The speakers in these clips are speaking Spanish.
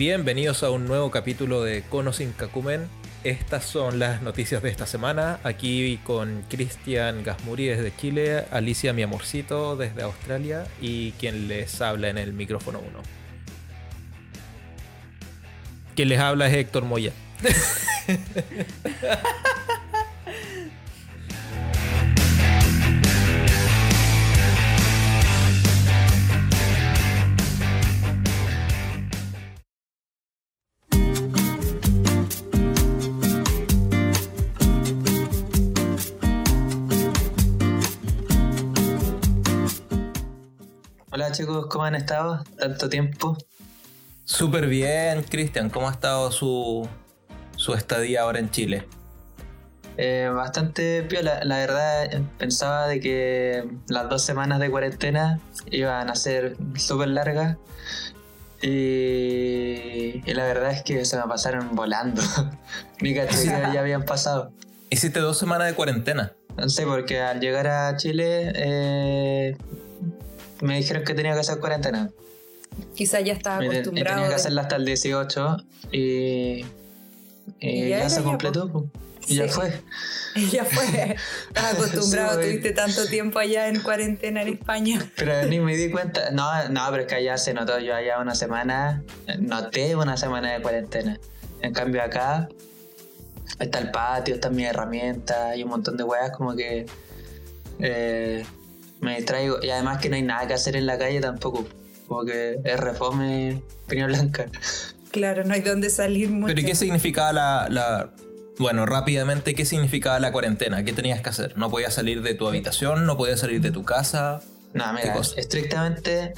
Bienvenidos a un nuevo capítulo de Cono sin Cacumen. Estas son las noticias de esta semana. Aquí con Cristian Gasmuri desde Chile, Alicia mi amorcito desde Australia y quien les habla en el micrófono 1. Quien les habla es Héctor Moya. Chicos, ¿cómo han estado? Tanto tiempo. Súper bien, Cristian. ¿Cómo ha estado su, su estadía ahora en Chile? Eh, bastante piola. La verdad, pensaba de que las dos semanas de cuarentena iban a ser súper largas. Y, y la verdad es que se me pasaron volando. Ni caché ya habían pasado. Hiciste dos semanas de cuarentena. No sé, porque al llegar a Chile eh, me dijeron que tenía que hacer cuarentena. Quizás ya estaba acostumbrado. tenía que hacerla hasta el 18 y, y Y ya se completó. po. Y ya fue. Ya fue. Estás acostumbrado, Sí, tuviste tanto tiempo allá en cuarentena en España. Pero ni me di cuenta. No, no, pero es que allá se notó. Yo allá una semana, noté una semana de cuarentena. En cambio acá está el patio, están mis herramientas y un montón de weas como que eh, me distraigo. Y además que no hay nada que hacer en la calle tampoco. Como que es refome Piña Blanca. Claro, no hay dónde salir mucho. ¿Pero y qué significaba la, la- Bueno, rápidamente, ¿qué significaba la cuarentena? ¿Qué tenías que hacer? ¿No podías salir de tu habitación? ¿No podías salir de tu casa? ¿Qué mira, estrictamente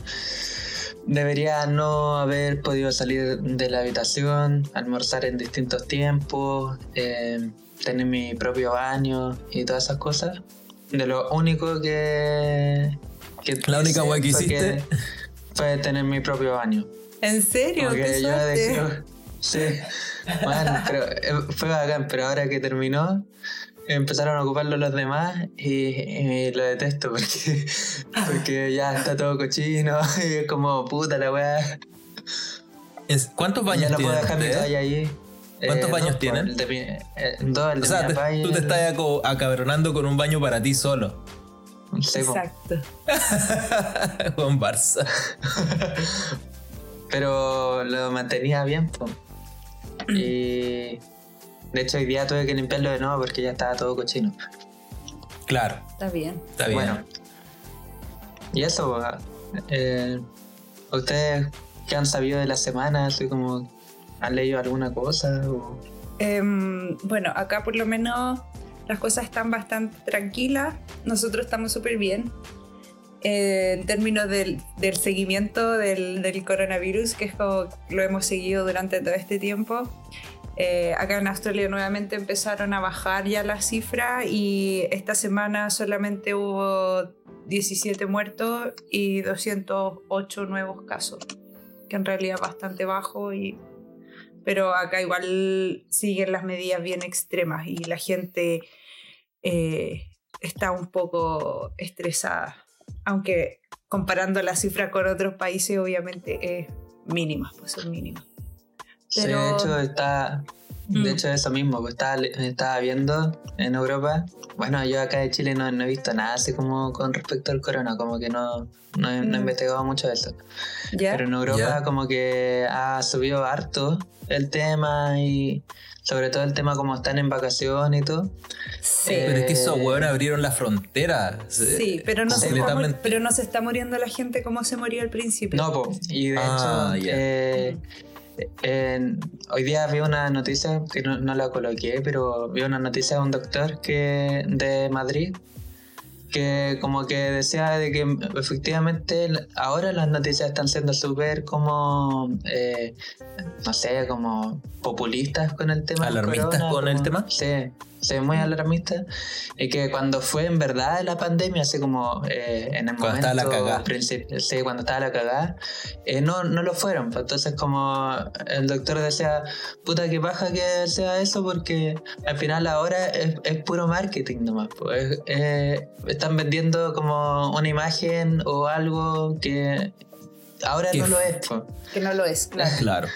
debería no haber podido salir de la habitación, almorzar en distintos tiempos, eh, tener mi propio baño y todas esas cosas. De lo único que... que La única wea que fue hiciste. Fue tener mi propio baño. ¿En serio? Como ¿Qué que yo suerte? dejé- Sí, bueno, pero eh, fue bacán, pero ahora que terminó, empezaron a ocuparlo los demás y, y lo detesto porque, porque ya está todo cochino y es como puta la weá. Es- ¿Cuántos Ya baños no puedo dejar mi toalla ahí. ¿Cuántos Eh, baños dos, tienen? El de mi, eh, dos, el de O sea, mi te- papá y tú te estás aco- acabronando con un baño para ti solo. Exacto. Juan Barça. Pero lo mantenía bien, po. Y de hecho hoy día tuve que limpiarlo de nuevo porque ya estaba todo cochino. Claro, Está bien. está bien. Bueno. Y eso, eh, ¿ustedes qué han sabido de la semana? Así como, ¿han leído alguna cosa? O... Em, bueno, acá por lo menos las cosas están bastante tranquilas. Nosotros estamos súper bien. Eh, en términos del, del seguimiento del, del coronavirus, que es como lo hemos seguido durante todo este tiempo. Eh, acá en Australia nuevamente empezaron a bajar ya las cifras y esta semana solamente hubo 17 muertos y 208 nuevos casos, que en realidad es bastante bajo y pero acá igual siguen las medidas bien extremas y la gente eh, está un poco estresada, aunque comparando la cifra con otros países obviamente es mínima, pues son mínimas. Sí, Pero- de hecho, está. De hecho eso mismo, pues estaba, estaba viendo en Europa. Bueno, yo acá de Chile no, no he visto nada así como con respecto al corona, como que no, no, he, no he Mm. investigado mucho de eso. ¿Ya? Pero en Europa Ya. como que ha subido harto el tema y sobre todo el tema como están en vacaciones y todo. sí. eh, Pero es que esos huevones abrieron la frontera. Sí, pero no, se está, completamente. mur- pero no se está muriendo la gente como se moría al principio. No, po. y de Ah, hecho, ya. eh, hoy día vi una noticia que no, no la coloqué, pero vi una noticia de un doctor que de Madrid que como que decía de que efectivamente ahora las noticias están siendo súper como eh, no sé como populistas con el tema ¿Alarmistas corona, con el tema? sí sí muy alarmistas y que cuando fue en verdad la pandemia así como eh, en el Cuando momento estaba la sí cuando estaba la cagada eh, no, no lo fueron pues entonces como el doctor decía puta que baja que sea eso porque al final ahora es, es puro marketing nomás pues. Es- es- están vendiendo como una imagen o algo que ahora Que no lo es pues. Que no lo es, claro. Claro.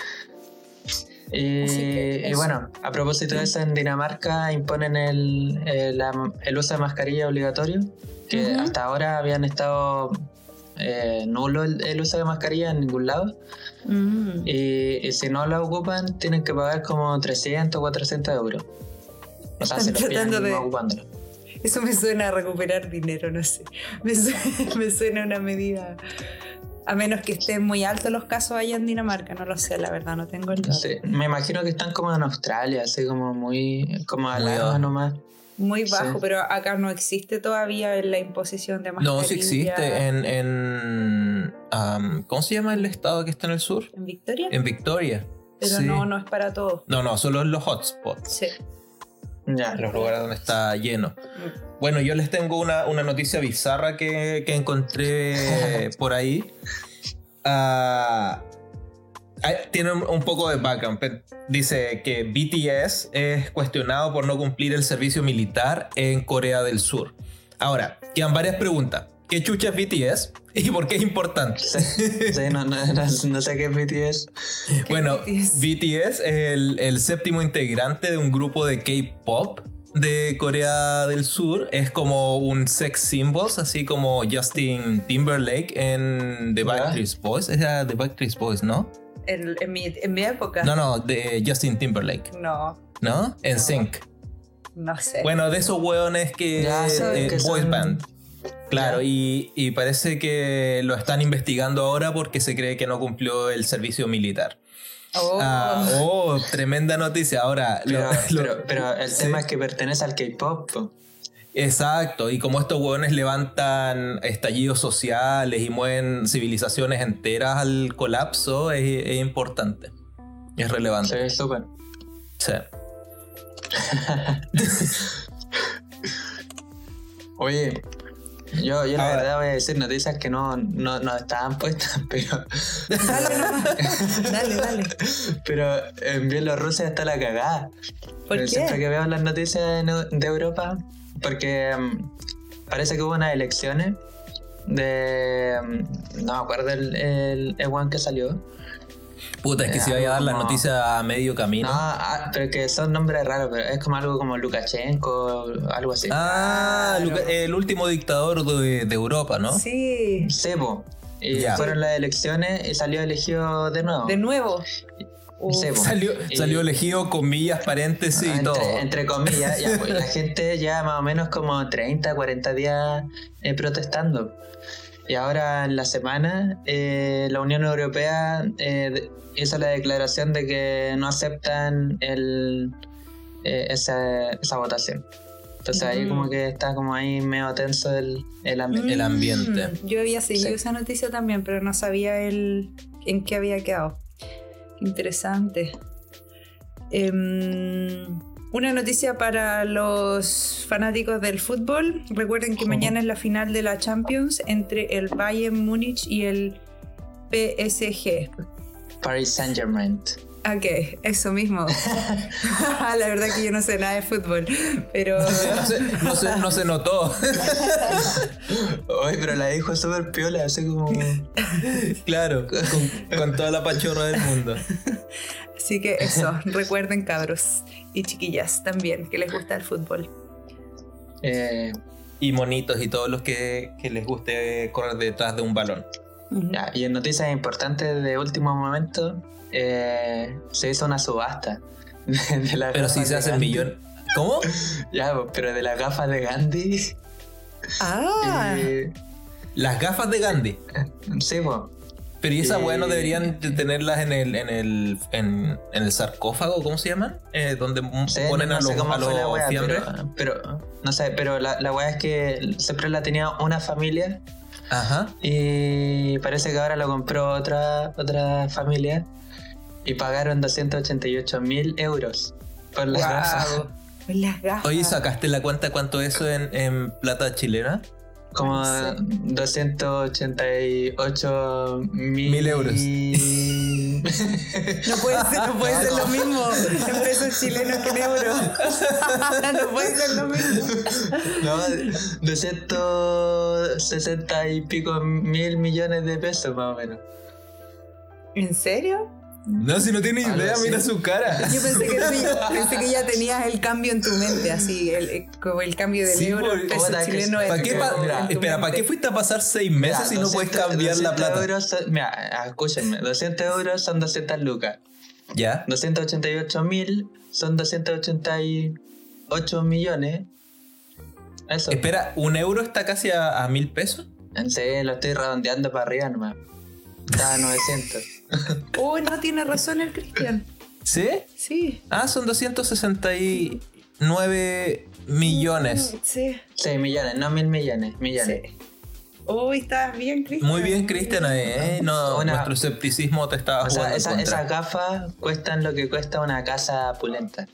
Y, que y bueno, a propósito de eso, en Dinamarca imponen el, el, la- el uso de mascarilla obligatorio, que hasta ahora habían estado eh, nulo el, el uso de mascarilla en ningún lado. Mm. Y, y si no la ocupan, tienen que pagar como 300 o 400 euros. O sea, Están se lo pillan tratando de- no ocupándola. Eso me suena a recuperar dinero, no sé. Me suena, me suena una medida. A menos que estén muy altos los casos allá en Dinamarca, no lo sé, la verdad, no tengo el dato. Sí, me imagino que están como en Australia, así como muy. como al lado nomás. Muy bajo, Sí. pero acá no existe todavía la imposición de mascarilla. No, sí existe en. en am, ¿Cómo se llama el estado que está en el sur? ¿En Victoria? En Victoria. pero Sí. no, no es para todos. No, no, solo en los hotspots. Sí. Ya. En los lugares donde está lleno. Bueno, yo les tengo una, una noticia bizarra que, que encontré por ahí. Ah, ah, tiene un, poco de background. pe- Dice que BTS es cuestionado por no cumplir el servicio militar en Corea del Sur. Ahora, quedan varias preguntas. ¿Qué chucha es BTS? ¿Y por qué es importante? Sí, sí, no, no, no- no sé qué es BTS. ¿Qué Bueno, BTS? BTS es el, el séptimo integrante de un grupo de K-pop de Corea del Sur. Es como un sex symbols, así como Justin Timberlake en The. Backstreet Boys. Era The Backstreet Boys, ¿no? En, en mi, en mi época. No, no, de Justin Timberlake, No, ¿no? En No. Sync. no sé. Bueno, de esos hueones que. Ya, eh, que boys son- band. Claro, y, y parece que lo están investigando ahora porque se cree que no cumplió el servicio militar. Oh. Ah, oh, tremenda noticia. Ahora, lo- Pero, lo- pero, pero el sí. tema es que pertenece al K-pop. po. Exacto, y como estos hueones levantan estallidos sociales y mueven civilizaciones enteras al colapso, es, es importante. Es relevante. ve súper. Sí. Oye, yo, yo la Ahora- verdad voy a decir noticias que no, no, no estaban puestas, pero, Dale nomás. Dale, dale. pero en Bielorrusia está la cagada. ¿Por Siempre qué? que veo las noticias de, de Europa, porque mm, parece que hubo unas elecciones de. mm, no me acuerdo el, el, el one que salió. Puta, es que Eh, si vaya a dar la noticia a medio No, camino. ah, pero que son nombres raros, pero es como algo como Lukashenko, algo así. Ah, Claro. El último dictador de, de Europa, ¿no? Sí. Sebo. Y Ya. fueron las elecciones y salió elegido de nuevo. De nuevo. Sí, po. Salió, Y- salió elegido comillas, paréntesis y Ah, todo. entre, entre comillas, ya, pues, la gente ya más o menos como 30, 40 días eh, protestando. Y ahora en la semana eh, la Unión Europea eh, hizo la declaración de que no aceptan el, eh, esa, esa votación. Entonces ahí Mm. como que está como ahí medio tenso el, el ambiente. el ambiente. Mm, Yo había seguido Sí. esa noticia también, pero no sabía el en qué había quedado. Interesante. Em, una noticia para los fanáticos del fútbol. Recuerden que mañana es la final de la Champions entre el Bayern Múnich y el PSG. Paris Saint Germain. Ah, ¿qué? Eso mismo. la verdad que yo no sé nada de fútbol, pero... No se, no se- no se notó. Ay, pero la dijo súper piola, así como... claro, con, con toda la pachorra del mundo. Así que eso, recuerden cabros y chiquillas también que les gusta el fútbol. eh, Y monitos y todos los que, que les guste correr detrás de un balón. Ya, y en noticias importantes de último momento, eh, se hizo una subasta. De, de las Pero si se hacen millón. ¿Cómo? Ya, pero de las gafas de Gandhi. Ah, eh, Las gafas de Gandhi. sí, pues. Pero y esas Eh, weas no deberían de tenerlas en el, en el, en, en el sarcófago, ¿cómo se llaman? Eh, donde Sí, ponen no, a los, sé cómo a fue la los wea, pero, no sé, pero la, la wea es que siempre la tenía una familia Ajá. y parece que ahora lo compró otra, otra familia y pagaron 288 mil euros por las gafas. wow. Las gafas. Oye, ¿sacaste la cuenta cuánto eso en, en plata chilena? Como Sí. 288 mil, Mil euros. No puede ser, no puede ser lo mismo en pesos chilenos que en euros. No puede ser lo mismo. no, 260 y pico mil millones de pesos más o menos. ¿En serio? No, si no tiene idea, así. mira su cara. Yo pensé que, tú- pensé que ya tenías el cambio en tu mente, así, el, el- como el cambio del Sí, euro por- peso chileno. ¿Para es qué, pa- Mira, espera, ¿para qué fuiste a pasar seis meses Mira, si no puedes 200 cambiar la 200 plata? Euros son- mira, escúchenme, 200 euros son 200 lucas. ¿Ya? 288 mil son 288 millones. Eso. Espera, ¿un euro está casi a, a mil pesos? En serio, lo estoy redondeando para arriba nomás. Está a 900. Oh, no tiene razón el Cristian. ¿Sí? Sí. Ah, son 269 millones. Mm, Sí. 6 millones, no mil millones, millones. sí. Uy, estás bien, Cristian. Muy bien, Cristian. eh, No, Una- nuestro escepticismo te estaba O sea, jugando en esa- contra. esas gafas cuestan lo que cuesta una casa opulenta.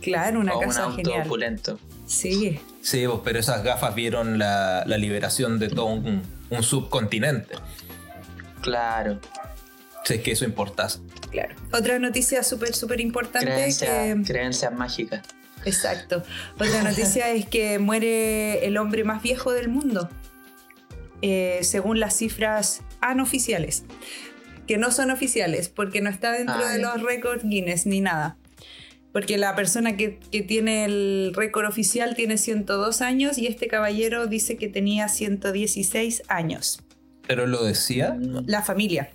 Claro, una o un casa auto genial. opulento. Sí. Sí, vos, pero esas gafas vieron la, la liberación de todo un, un subcontinente. Claro. Si es que eso importase. Claro. Otra noticia súper, súper importante Creencias, que... creencias mágicas. Exacto. Otra noticia es que muere el hombre más viejo del mundo, eh, según las cifras anoficiales, que no son oficiales, porque no está dentro Ah, de ya. los récords Guinness ni nada. Porque la persona que, que tiene el récord oficial tiene 102 años y este caballero dice que tenía 116 años. Pero lo decía. Mm, La familia.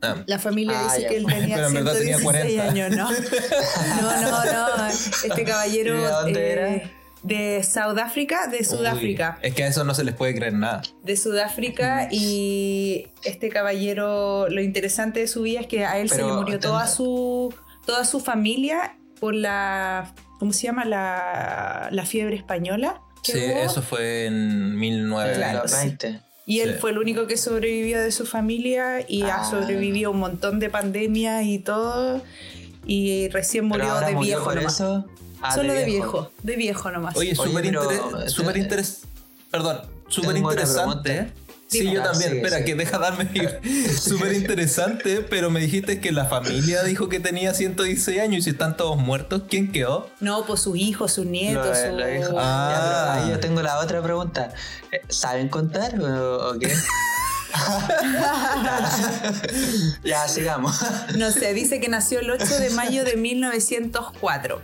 Ah, La familia Ah, dice ya. que él tenía Pero en verdad tenía 116 40. años, ¿no? No, no, no. Este caballero ¿Y de dónde eh, era? de Sudáfrica, de Sudáfrica, uy, es que a eso no se les puede creer nada. de Sudáfrica y este caballero, lo interesante de su vida es que a él se le murió toda su toda su familia por la ¿cómo se llama? la, la fiebre española. Sí, hubo. eso fue en 1900. en Claro, los sí. 20. Y él Sí. fue el único que sobrevivió de su familia y ha Ah. sobrevivido un montón de pandemias y todo. Y recién murió ahora de murió viejo nomás. eso. Ah, Solo de viejo. de viejo nomás. Oye, súper pero, inter- eh, súper interes- Perdón, súper interesante. Sí, yo también. sí, Espera, sí. que deja darme súper interesante, pero me dijiste que la familia dijo que tenía 116 años y si están todos muertos, ¿quién quedó? No, pues sus hijos, sus nietos, su... Ah. Ya, ahí yo tengo la otra pregunta. Eh, ¿Saben contar o, o qué? ya, sigamos. No sé, dice que nació el 8 de mayo de 1904.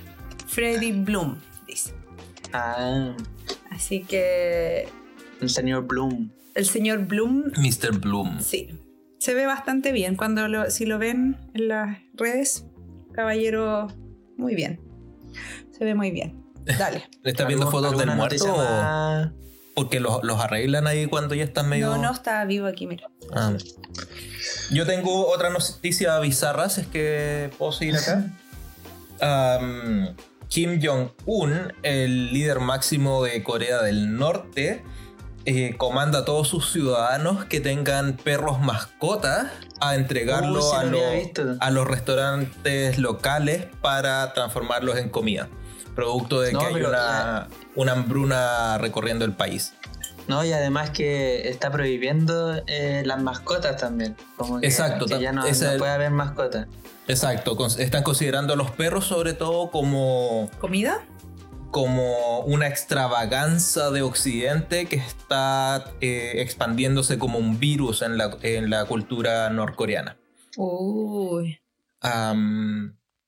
Freddy Bloom, dice. Ah, Así que el señor Bloom. El señor Bloom, Mr. Bloom. sí, se ve bastante bien cuando lo, si lo ven en las redes. Caballero, muy bien. Se ve muy bien. Dale. ¿Le estás viendo ¿Algún- fotos del muerto? Porque los, los arreglan ahí cuando ya están medio. No, no está vivo aquí, mira. Ah. Yo tengo otra noticia bizarra, si es que puedo seguir acá. Kim Jong-un, el líder máximo de Corea del Norte, eh, comanda a todos sus ciudadanos que tengan perros mascotas a entregarlo Uy, a, lo a los restaurantes locales para transformarlos en comida. Producto de No, que hay una, una hambruna recorriendo el país. No, y además que está prohibiendo eh, las mascotas también. Como que, Exacto, que ya no, no puede haber mascotas. Exacto, están considerando a los perros sobre todo como, ¿Comida? Como una extravaganza de Occidente que está eh, expandiéndose como un virus en la, en la cultura norcoreana. Uy.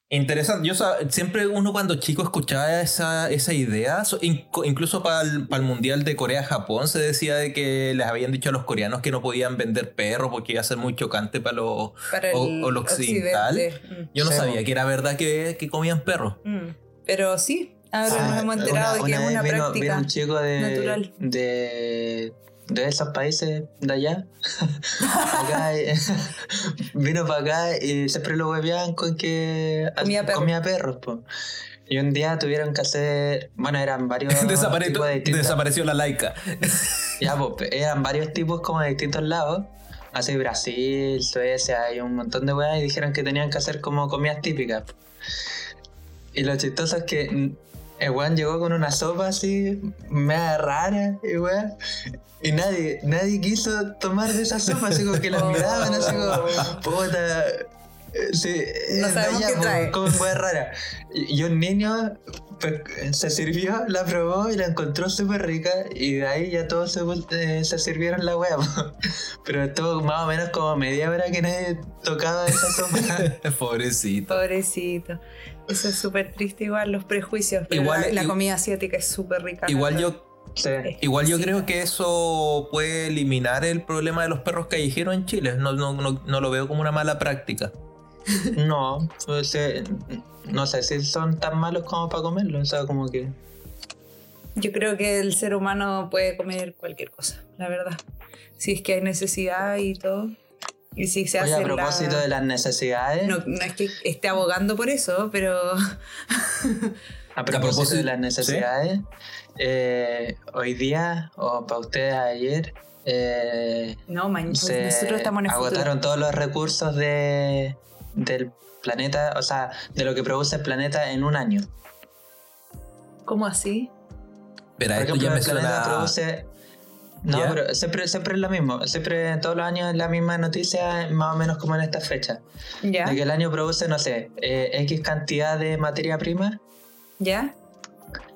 Interesante, yo siempre uno cuando chico escuchaba esa, esa idea, incluso para el, para el Mundial de Corea-Japón se decía de que les habían dicho a los coreanos que no podían vender perros porque iba a ser muy chocante para los Para o- el o lo occidental. occidente. Yo no Sí, sabía que era verdad que, que comían perros. Mm, mm. Pero sí, ahora Ah, nos hemos enterado de que es una vino, práctica. vino un chico de, natural. de, de esos países de allá. Acá, eh, vino para acá y siempre lo hueveaban con que Comía perro. comía perros. po. Y un día tuvieron que hacer. Bueno, eran varios. Desapareció, tipos de desapareció la laica. Ya, pues, eran varios tipos como de distintos lados. Así Brasil, Suecia y un montón de weas y dijeron que tenían que hacer como comidas típicas. Y lo chistoso es que el weón llegó con una sopa así, mega rara y weón. Y nadie, nadie quiso tomar de esa sopa, así como que la miraban así como, puta. Sí, No sabemos qué trae. Como hueá rara. Y y un niño pues, se sirvió, la probó y la encontró súper rica. Y de ahí ya todos se, eh, se sirvieron la hueá. po. Pero estuvo más o menos como media hora que nadie tocaba esa sopa. Pobrecito. Pobrecito. Eso es súper triste igual, los prejuicios. Pero Igual- la, comida asiática es súper rica. Igual yo Sí. Igual yo Sí. creo que eso puede eliminar el problema de los perros callejeros en Chile. No, no, no, no lo veo como una mala práctica. No, pues, eh, no sé si son tan malos como para comerlo. O sea, como que. Yo creo que el ser humano puede comer cualquier cosa, la verdad. Si es que hay necesidad y todo. Y si se Oye, hace a propósito la... de las necesidades. No, no es que esté abogando por eso, pero A propósito, de las necesidades, eh, hoy día, o para ustedes ayer, eh, no, man, pues se nosotros estamos en el agotaron futuro. todos los recursos de, del planeta, o sea, de lo que produce el planeta en un año. ¿Cómo así? Pero Por esto ejemplo, ya me el planeta suena. produce... No, pero siempre, siempre es lo mismo. Siempre, todos los años es la misma noticia, más o menos como en esta fecha. ¿Ya? De que el año produce, no sé, eh, X cantidad de materia prima ¿Ya?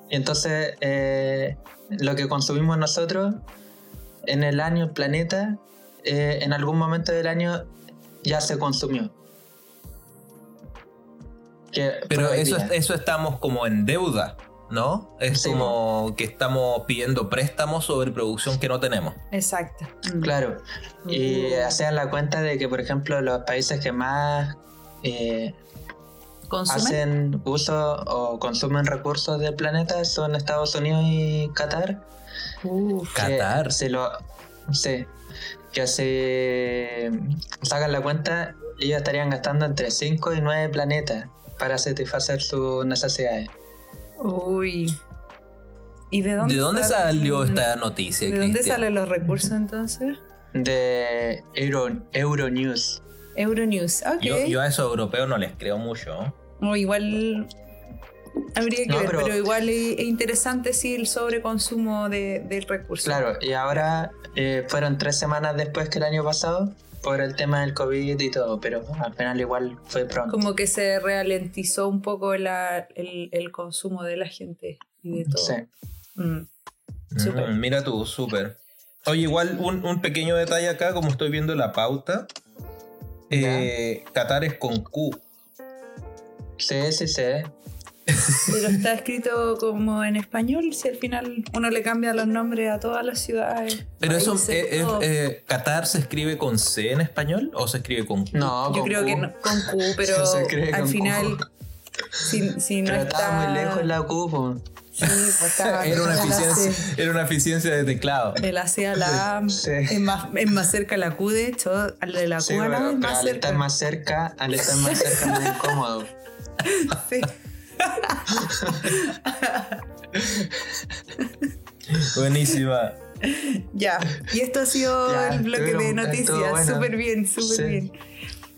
Y entonces, eh, lo que consumimos nosotros en el año, el planeta, eh, en algún momento del año ya se consumió. Que Pero eso, día. eso estamos como en deuda, ¿no? Es Sí, como que estamos pidiendo préstamos sobre producción que no tenemos. Exacto. Mm. Claro. Y Uh. hacían la cuenta de que, por ejemplo, los países que más eh, hacen uso o consumen recursos del planeta son Estados Unidos y Qatar. Uf. Qatar. Se lo, sí, que se sacan la cuenta, ellos estarían gastando entre 5 y 9 planetas para satisfacer sus necesidades. Uy. ¿Y de dónde, ¿De dónde sale- salió esta noticia? ¿De dónde salen los recursos entonces? De Euro, Euronews. Euronews. Ok. Yo, yo a esos europeos no les creo mucho. O igual habría que No, ver, pero, pero- igual es, es interesante sí el sobreconsumo de, del recurso. Claro, y ahora eh, fueron tres semanas después que el año pasado por el tema del COVID y todo, pero al final igual fue pronto. Como que se ralentizó un poco la- el, el consumo de la gente y de todo. Sí. Mm. Mm, mira tú, súper. Oye, igual un, un pequeño detalle acá, como estoy viendo la pauta. eh, Qatar es con Q. Sí, sí, sí. Pero está escrito como en español, si al final uno le cambia los nombres a todas las ciudades. Pero eso, es- todo. eh, ¿Qatar se escribe con C en español o se escribe con Q? No, Yo con creo Q. que no, con Q, pero al Q. final, si, si no Pero está... muy lejos la Q, po. Sí, pues estaba Era una, eficiencia, era una eficiencia de teclado. De la C a la A Sí. es, más, es más cerca la Q, de hecho, al de la Q Sí, a la A pero, es pero más al cerca. estar más cerca, al estar más cerca es más incómodo. Sí. Buenísima. Ya, y esto ha sido Ya, el bloque de noticias. bueno. Súper bien, súper Sí. bien.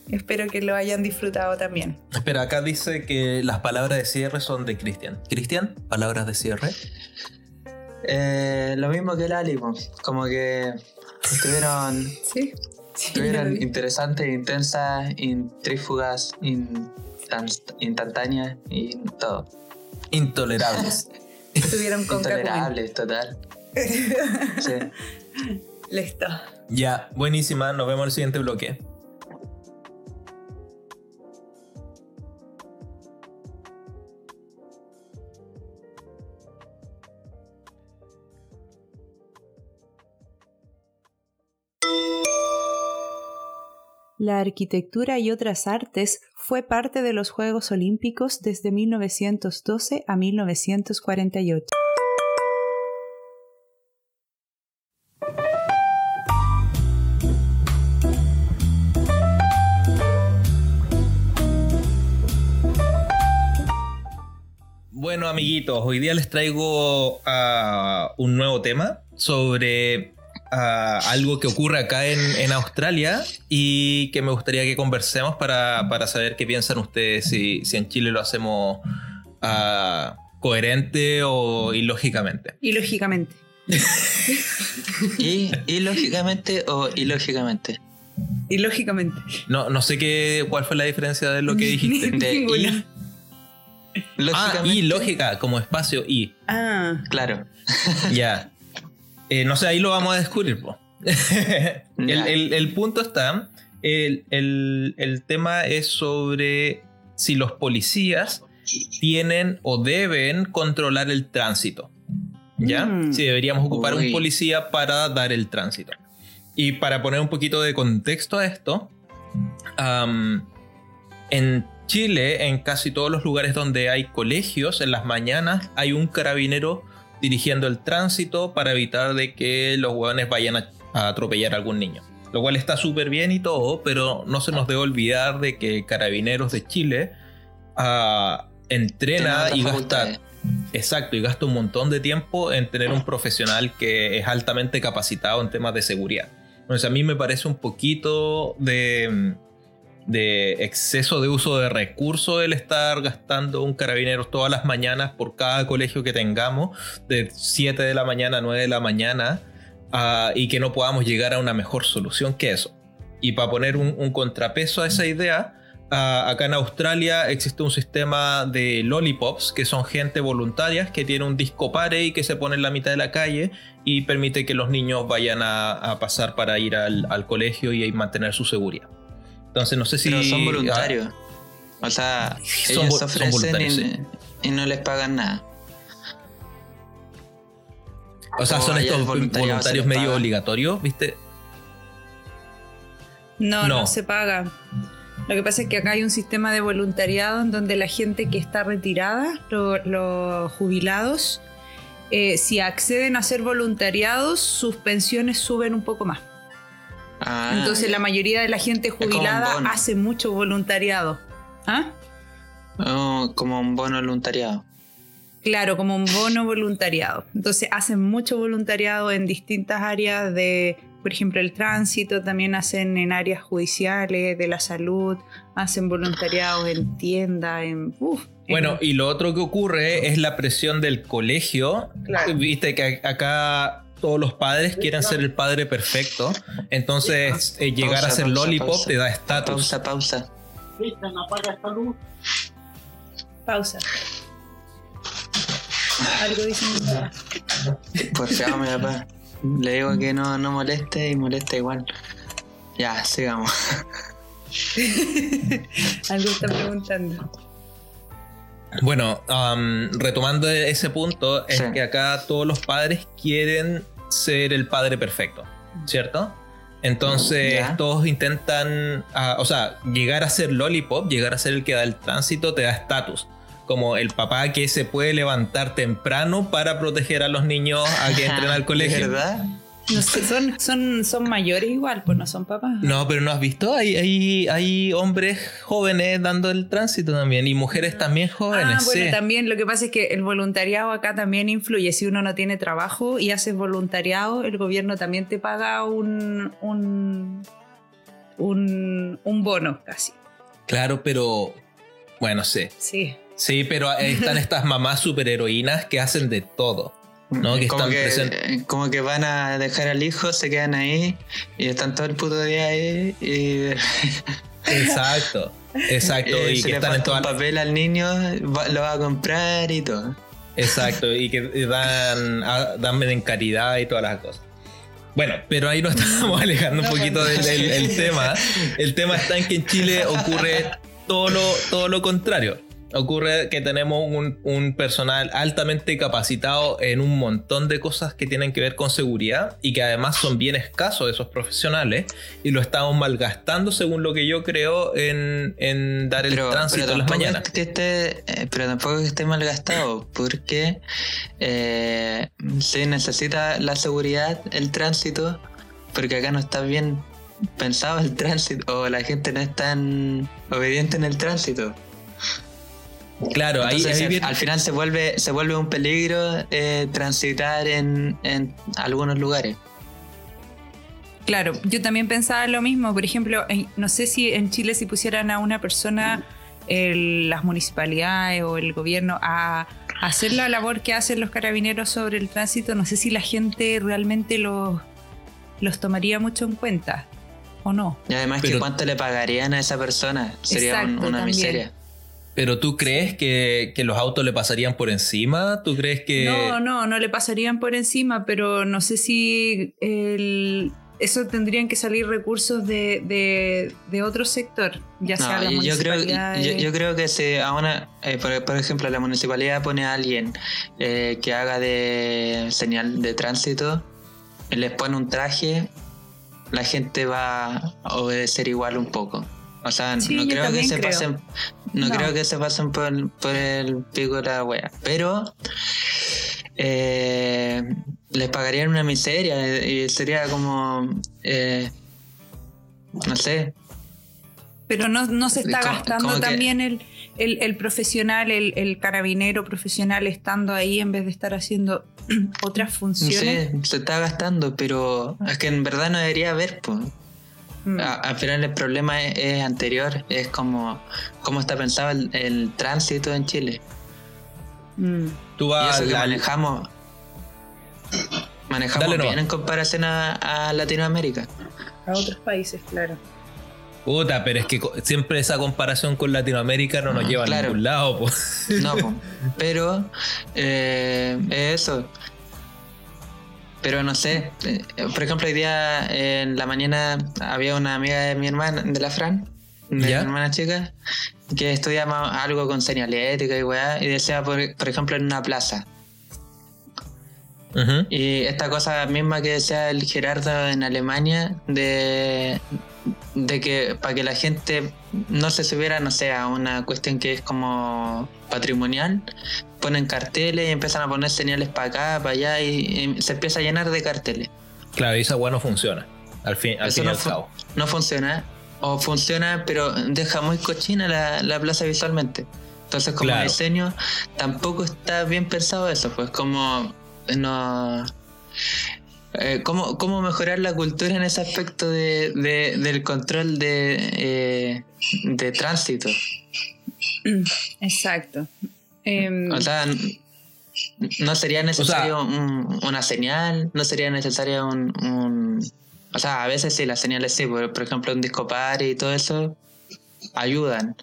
Espero que lo hayan disfrutado también. Espera, acá dice que las palabras de cierre son de Cristian. Cristian, palabras de cierre. Eh, lo mismo que el Ali, como que estuvieron, Sí. Sí, estuvieron interesantes, intensas, intrífugas, instan- instantáneas y todo. Intolerables. Estuvieron con Cacumen. Intolerables, total. Sí. Listo. ya, buenísima. Nos vemos en el siguiente bloque. La arquitectura y otras artes fue parte de los Juegos Olímpicos desde 1912 a 1948. Bueno, amiguitos, hoy día les traigo ah, un nuevo tema sobre ah, algo que ocurre acá en, en Australia y que me gustaría que conversemos para, para saber qué piensan ustedes si, si en Chile lo hacemos ah, coherente o ilógicamente. Y lógicamente. Y, y lógicamente o ilógicamente. Ilógicamente. No, no sé qué, cuál fue la diferencia de lo que dijiste. De. I. ah, y lógica, como espacio y. Ah, Claro. Ya. Eh, no sé, ahí lo vamos a descubrir. po. el, Ya. el- el punto está, el, el- el tema es sobre si los policías tienen o deben controlar el tránsito. ¿Ya? Mm. Si deberíamos ocupar un policía para dar el tránsito. Y para poner un poquito de contexto a esto, en Chile, en casi todos los lugares donde hay colegios, en las mañanas hay un carabinero dirigiendo el tránsito para evitar de que los hueones vayan a, a atropellar a algún niño. Lo cual está súper bien y todo, pero no se nos debe olvidar de que Carabineros de Chile ah, entrena y gasta. Exacto, y gasta un montón de tiempo en tener un profesional que es altamente capacitado en temas de seguridad. Entonces a mí me parece un poquito de, de exceso de uso de recursos el estar gastando un carabinero todas las mañanas por cada colegio que tengamos, de 7 de la mañana a 9 de la mañana, ah, y que no podamos llegar a una mejor solución que eso. Y para poner un, contrapeso a esa idea, ah, acá en Australia existe un sistema de lollipops, que son gente voluntaria que tiene un disco pare y que se pone en la mitad de la calle y permite que los niños vayan a, a pasar para ir al, al colegio y mantener su seguridad. Entonces no sé si... Pero son ah, voluntarios. O sea, Son ellos ofrecen voluntarios, y, sí. y no les pagan nada. o sea, son estos voluntarios medio paga. obligatorios, ¿viste? no, no, No. se paga. Lo que pasa es que acá hay un sistema de voluntariado en donde la gente que está retirada, lo- los jubilados, eh, si acceden a ser voluntariados, sus pensiones suben un poco más. Ah, Entonces la mayoría de la gente jubilada hace mucho voluntariado. ¿Ah? oh, como un bono voluntariado. Claro, como un bono voluntariado. Entonces hacen mucho voluntariado en distintas áreas de, por ejemplo, el tránsito, también hacen en áreas judiciales, de la salud, hacen voluntariado en tiendas, en... uf, Bueno, en- y lo otro que ocurre es la presión del colegio. Claro. Viste que acá todos los padres quieren ser el padre perfecto. Entonces, eh, llegar Pausa, a ser pausa, lollipop pausa. te da estatus. Pausa, pausa. Apaga esta luz. Pausa. Algo dicen. Por favor, mi papá. Le digo que no, no moleste y molesta igual. Ya, sigamos. Algo está preguntando. Bueno, am, retomando ese punto, es Sí. que acá todos los padres quieren ser el padre perfecto, ¿cierto? Entonces todos intentan, ah, o sea, llegar a ser lollipop, llegar a ser el que da el tránsito, te da estatus. Como el papá que se puede levantar temprano para proteger a los niños a que entren al colegio. ¿Verdad? No sé, son, son, son mayores igual, pues no son papás. No, pero no has visto, hay, hay, hay hombres jóvenes dando el tránsito también y mujeres también jóvenes. Ah, bueno, sí. también lo que pasa es que el voluntariado acá también influye. Si uno no tiene trabajo y haces voluntariado, el gobierno también te paga un, un, un, un bono casi. Claro, pero bueno, sí. Sí. Sí, pero están estas mamás superheroínas que hacen de todo. No, que como, están que, presentes. como que van a dejar al hijo, se quedan ahí y están todo el puto día ahí y, Exacto, exacto. eh, y se que le están en falta un papel al niño, va- lo va a comprar y todo. Exacto, y que dan, a- dan en caridad y todas las cosas. Bueno, pero ahí nos estamos alejando un poquito del, del- el tema. El tema está en que en Chile ocurre todo lo, todo lo contrario. Ocurre que tenemos un, un personal altamente capacitado en un montón de cosas que tienen que ver con seguridad y que además son bien escasos esos profesionales y lo estamos malgastando según lo que yo creo en, en dar el tránsito en las mañanas. es que esté, eh, pero tampoco es que esté mal gastado, porque eh, se necesita la seguridad, el tránsito, porque acá no está bien pensado el tránsito, o la gente no es tan obediente en el tránsito. Claro, ahí, Entonces, ahí al- viene- al final se vuelve, se vuelve un peligro eh, transitar en, en algunos lugares. Claro, yo también pensaba lo mismo. Por ejemplo, en- no sé si en Chile si pusieran a una persona, el- las municipalidades o el gobierno, a, a hacer la labor que hacen los carabineros sobre el tránsito, no sé si la gente realmente los, los tomaría mucho en cuenta. o no. Y además que Pero- cuánto le pagarían a esa persona. Sería un- una también. miseria. Pero tú crees que, que los autos le pasarían por encima? ¿Tú crees que... No, no, no le pasarían por encima, pero no sé si el- eso tendrían que salir recursos de, de, de otro sector, ya sea No, la yo, creo, yo, yo creo que si a una, eh, por, por ejemplo, la municipalidad pone a alguien eh, que haga de señal de tránsito, les pone un traje, la gente va a obedecer igual un poco. O sea, Sí, no creo que se creo. pasen, no, No. creo que se pasen por, el- por el pico de la wea. Pero eh, les pagarían una miseria y sería como, eh, no sé, Pero no, no se está gastando que- también el, el, el profesional, el, el carabinero profesional estando ahí en vez de estar haciendo otras funciones. Sí, se está gastando, pero es que en verdad no debería haber. Pues. Mm. Al final el problema es, es anterior, es como cómo está pensado el, el tránsito en Chile. Mm. Tú Y vas eso que manejamos, manejamos Dale bien en comparación a, a Latinoamérica. A otros países, claro. Puta, pero es que siempre esa comparación con Latinoamérica no nos Ah, lleva claro. a ningún lado. po. No, po. pero eh, es eso. Pero no sé, eh, por ejemplo, hoy día en la mañana había una amiga de mi hermana, de la Fran, de ¿Ya? mi hermana chica, que estudiaba algo con señalética y weá, y decía, por, por ejemplo, en una plaza. Y esta cosa misma que decía el Gerardo en Alemania, de, de que para que la gente no se subiera, no sé, a una cuestión que es como patrimonial, ponen carteles y empiezan a poner señales para acá, para allá, y, y se empieza a llenar de carteles. Claro, y esa weá no funciona. Al fin, al Eso fin y no, al fu- cabo. no funciona, o funciona, pero deja muy cochina la, la plaza visualmente. Entonces, como Claro. diseño, tampoco está bien pensado eso, pues como no. eh, ¿cómo, cómo mejorar la cultura en ese aspecto de, de- del control de, eh, de tránsito? Mm, Exacto. Em, O sea, no sería necesario un- una señal, no sería necesario un, un- O sea, a veces sí, las señales sí, por, por ejemplo, un disco par y todo eso ayudan.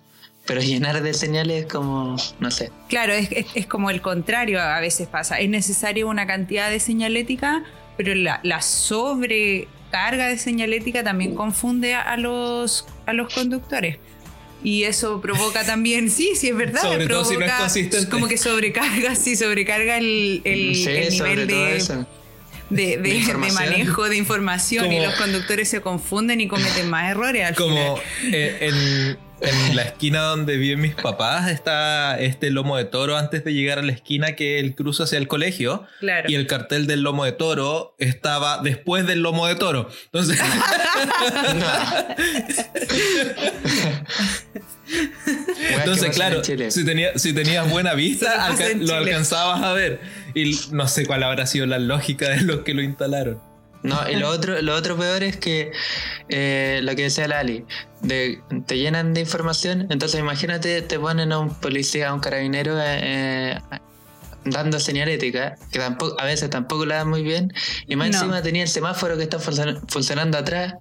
Pero llenar de señales como, no sé. Claro, es, es- es como el contrario a veces pasa. Es necesario una cantidad de señalética, pero la, la sobrecarga de señalética también confunde a, a los, a los conductores. Y eso provoca también, sí, sí es verdad, Sobre todo si no es provoca consistente. como que sobrecarga, sí, sobrecarga el, el- sí, el nivel de, de, de- de manejo de información y los conductores se confunden y cometen más errores al Como final. eh, en, la esquina donde viven mis papás está este lomo de toro antes de llegar a la esquina que el cruzo hacia el colegio. Claro. Y el cartel del lomo de toro estaba después del lomo de toro. Entonces, entonces claro, en si, tenía- si tenías buena vista, alca- lo alcanzabas a ver. Y no sé cuál habrá sido la lógica de los que lo instalaron. No, y lo otro, lo otro peor es que eh, lo que decía Lali, de, te llenan de información, entonces imagínate, te ponen a un policía, a un carabinero eh, dando señalética, que tampoco, a veces tampoco la dan muy bien, y más No. encima tenía el semáforo que está funcion- funcionando atrás,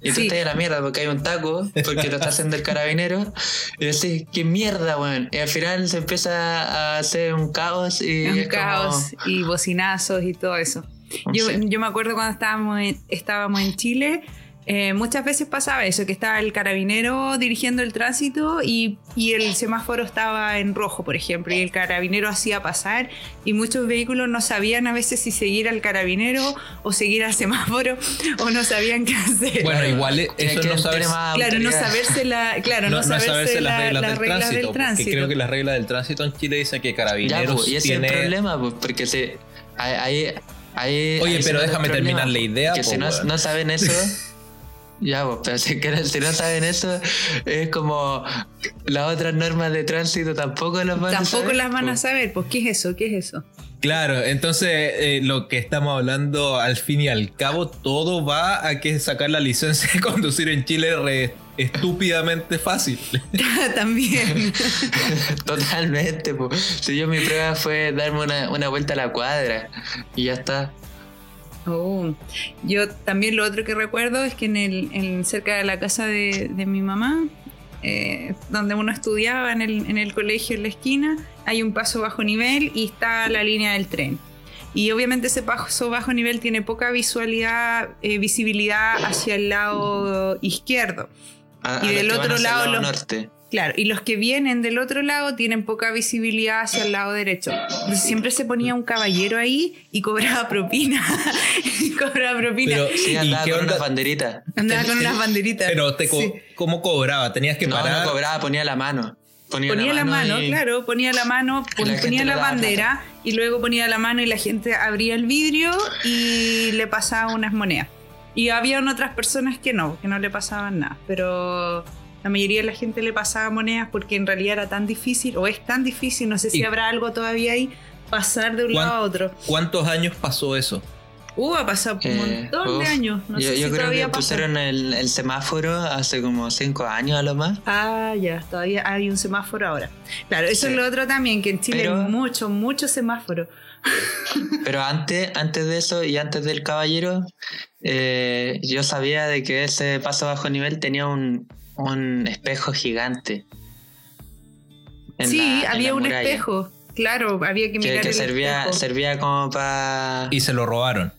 y tú Sí. estás la mierda porque hay un taco, porque lo está haciendo el carabinero, y decís, qué mierda, weón. Y al final se empieza a hacer un caos y un como- caos y bocinazos y todo eso. Yo, yo me acuerdo cuando estábamos en, estábamos en Chile, eh, muchas veces pasaba eso, que estaba el carabinero dirigiendo el tránsito y, y el semáforo estaba en rojo, por ejemplo, y el carabinero hacía pasar y muchos vehículos no sabían a veces si seguir al carabinero o seguir al semáforo o no sabían qué hacer. Bueno, igual es- tiene eso que no más claro, no saberse la, claro, no, no, no saberse, saberse la- las reglas, las del, reglas tránsito, del tránsito. creo que las reglas del tránsito en Chile dicen que Ya, Carabineros pues, y ese tiene... es el problema, pues, porque si hay, hay, Oye, ahí pero déjame problema, terminar la idea, Que po, si no, saben eso, ya, pues, pero si, que- si no saben eso, es como las otras normas de tránsito tampoco las van a Tampoco saber. las van a saber, pues ¿qué es eso? ¿Qué es eso? Claro, entonces eh, lo que estamos hablando al fin y al cabo, todo va a que sacar la licencia de conducir en Chile re estúpidamente fácil. También. Totalmente, pues. Si yo mi prueba fue darme una, una vuelta a la cuadra y ya está. Oh, yo también lo otro que recuerdo es que en el, en- cerca de la casa de, de mi mamá, eh, donde uno estudiaba en el, en el colegio en la esquina, hay un paso bajo nivel y está la línea del tren. Y obviamente ese paso bajo nivel tiene poca visualidad, eh, visibilidad hacia el lado izquierdo. A- Y a los del otro el lado los- norte. Claro, y los que vienen del otro lado tienen poca visibilidad hacia el lado derecho. Entonces siempre se ponía un caballero ahí y cobraba propina. Y cobraba propina. Pero, Sí, ¿y andaba qué con onda? una banderita. Andaba con unas banderitas. Pero te co- Sí. ¿cómo cobraba? Tenías que No, parar. no cobraba, ponía la mano. Ponía, Ponía la mano, y- claro, ponía la mano, Y la ponía la bandera y luego ponía la mano y la gente abría el vidrio y le pasaba unas monedas. Y habían otras personas que no, que no le pasaban nada, pero la mayoría de la gente le pasaba monedas porque en realidad era tan difícil, o es tan difícil, no sé si habrá algo todavía ahí, pasar de un ¿Cuán- lado a otro. ¿Cuántos años pasó eso? Uh, ha pasado un Eh, montón de años, no yo sé yo si creo todavía que pusieron el, el semáforo hace como cinco años a lo más. Ah, ya, todavía hay un semáforo ahora. Claro, eso Sí. es lo otro también, que en Chile Pero- hay mucho, mucho semáforo. Pero antes, antes de eso y antes del caballero, eh, yo sabía de que ese paso bajo nivel tenía un, un espejo gigante. Sí, la- había un muralla, espejo. Claro, había que mirar que el servía, espejo. servía como para... Y se lo robaron.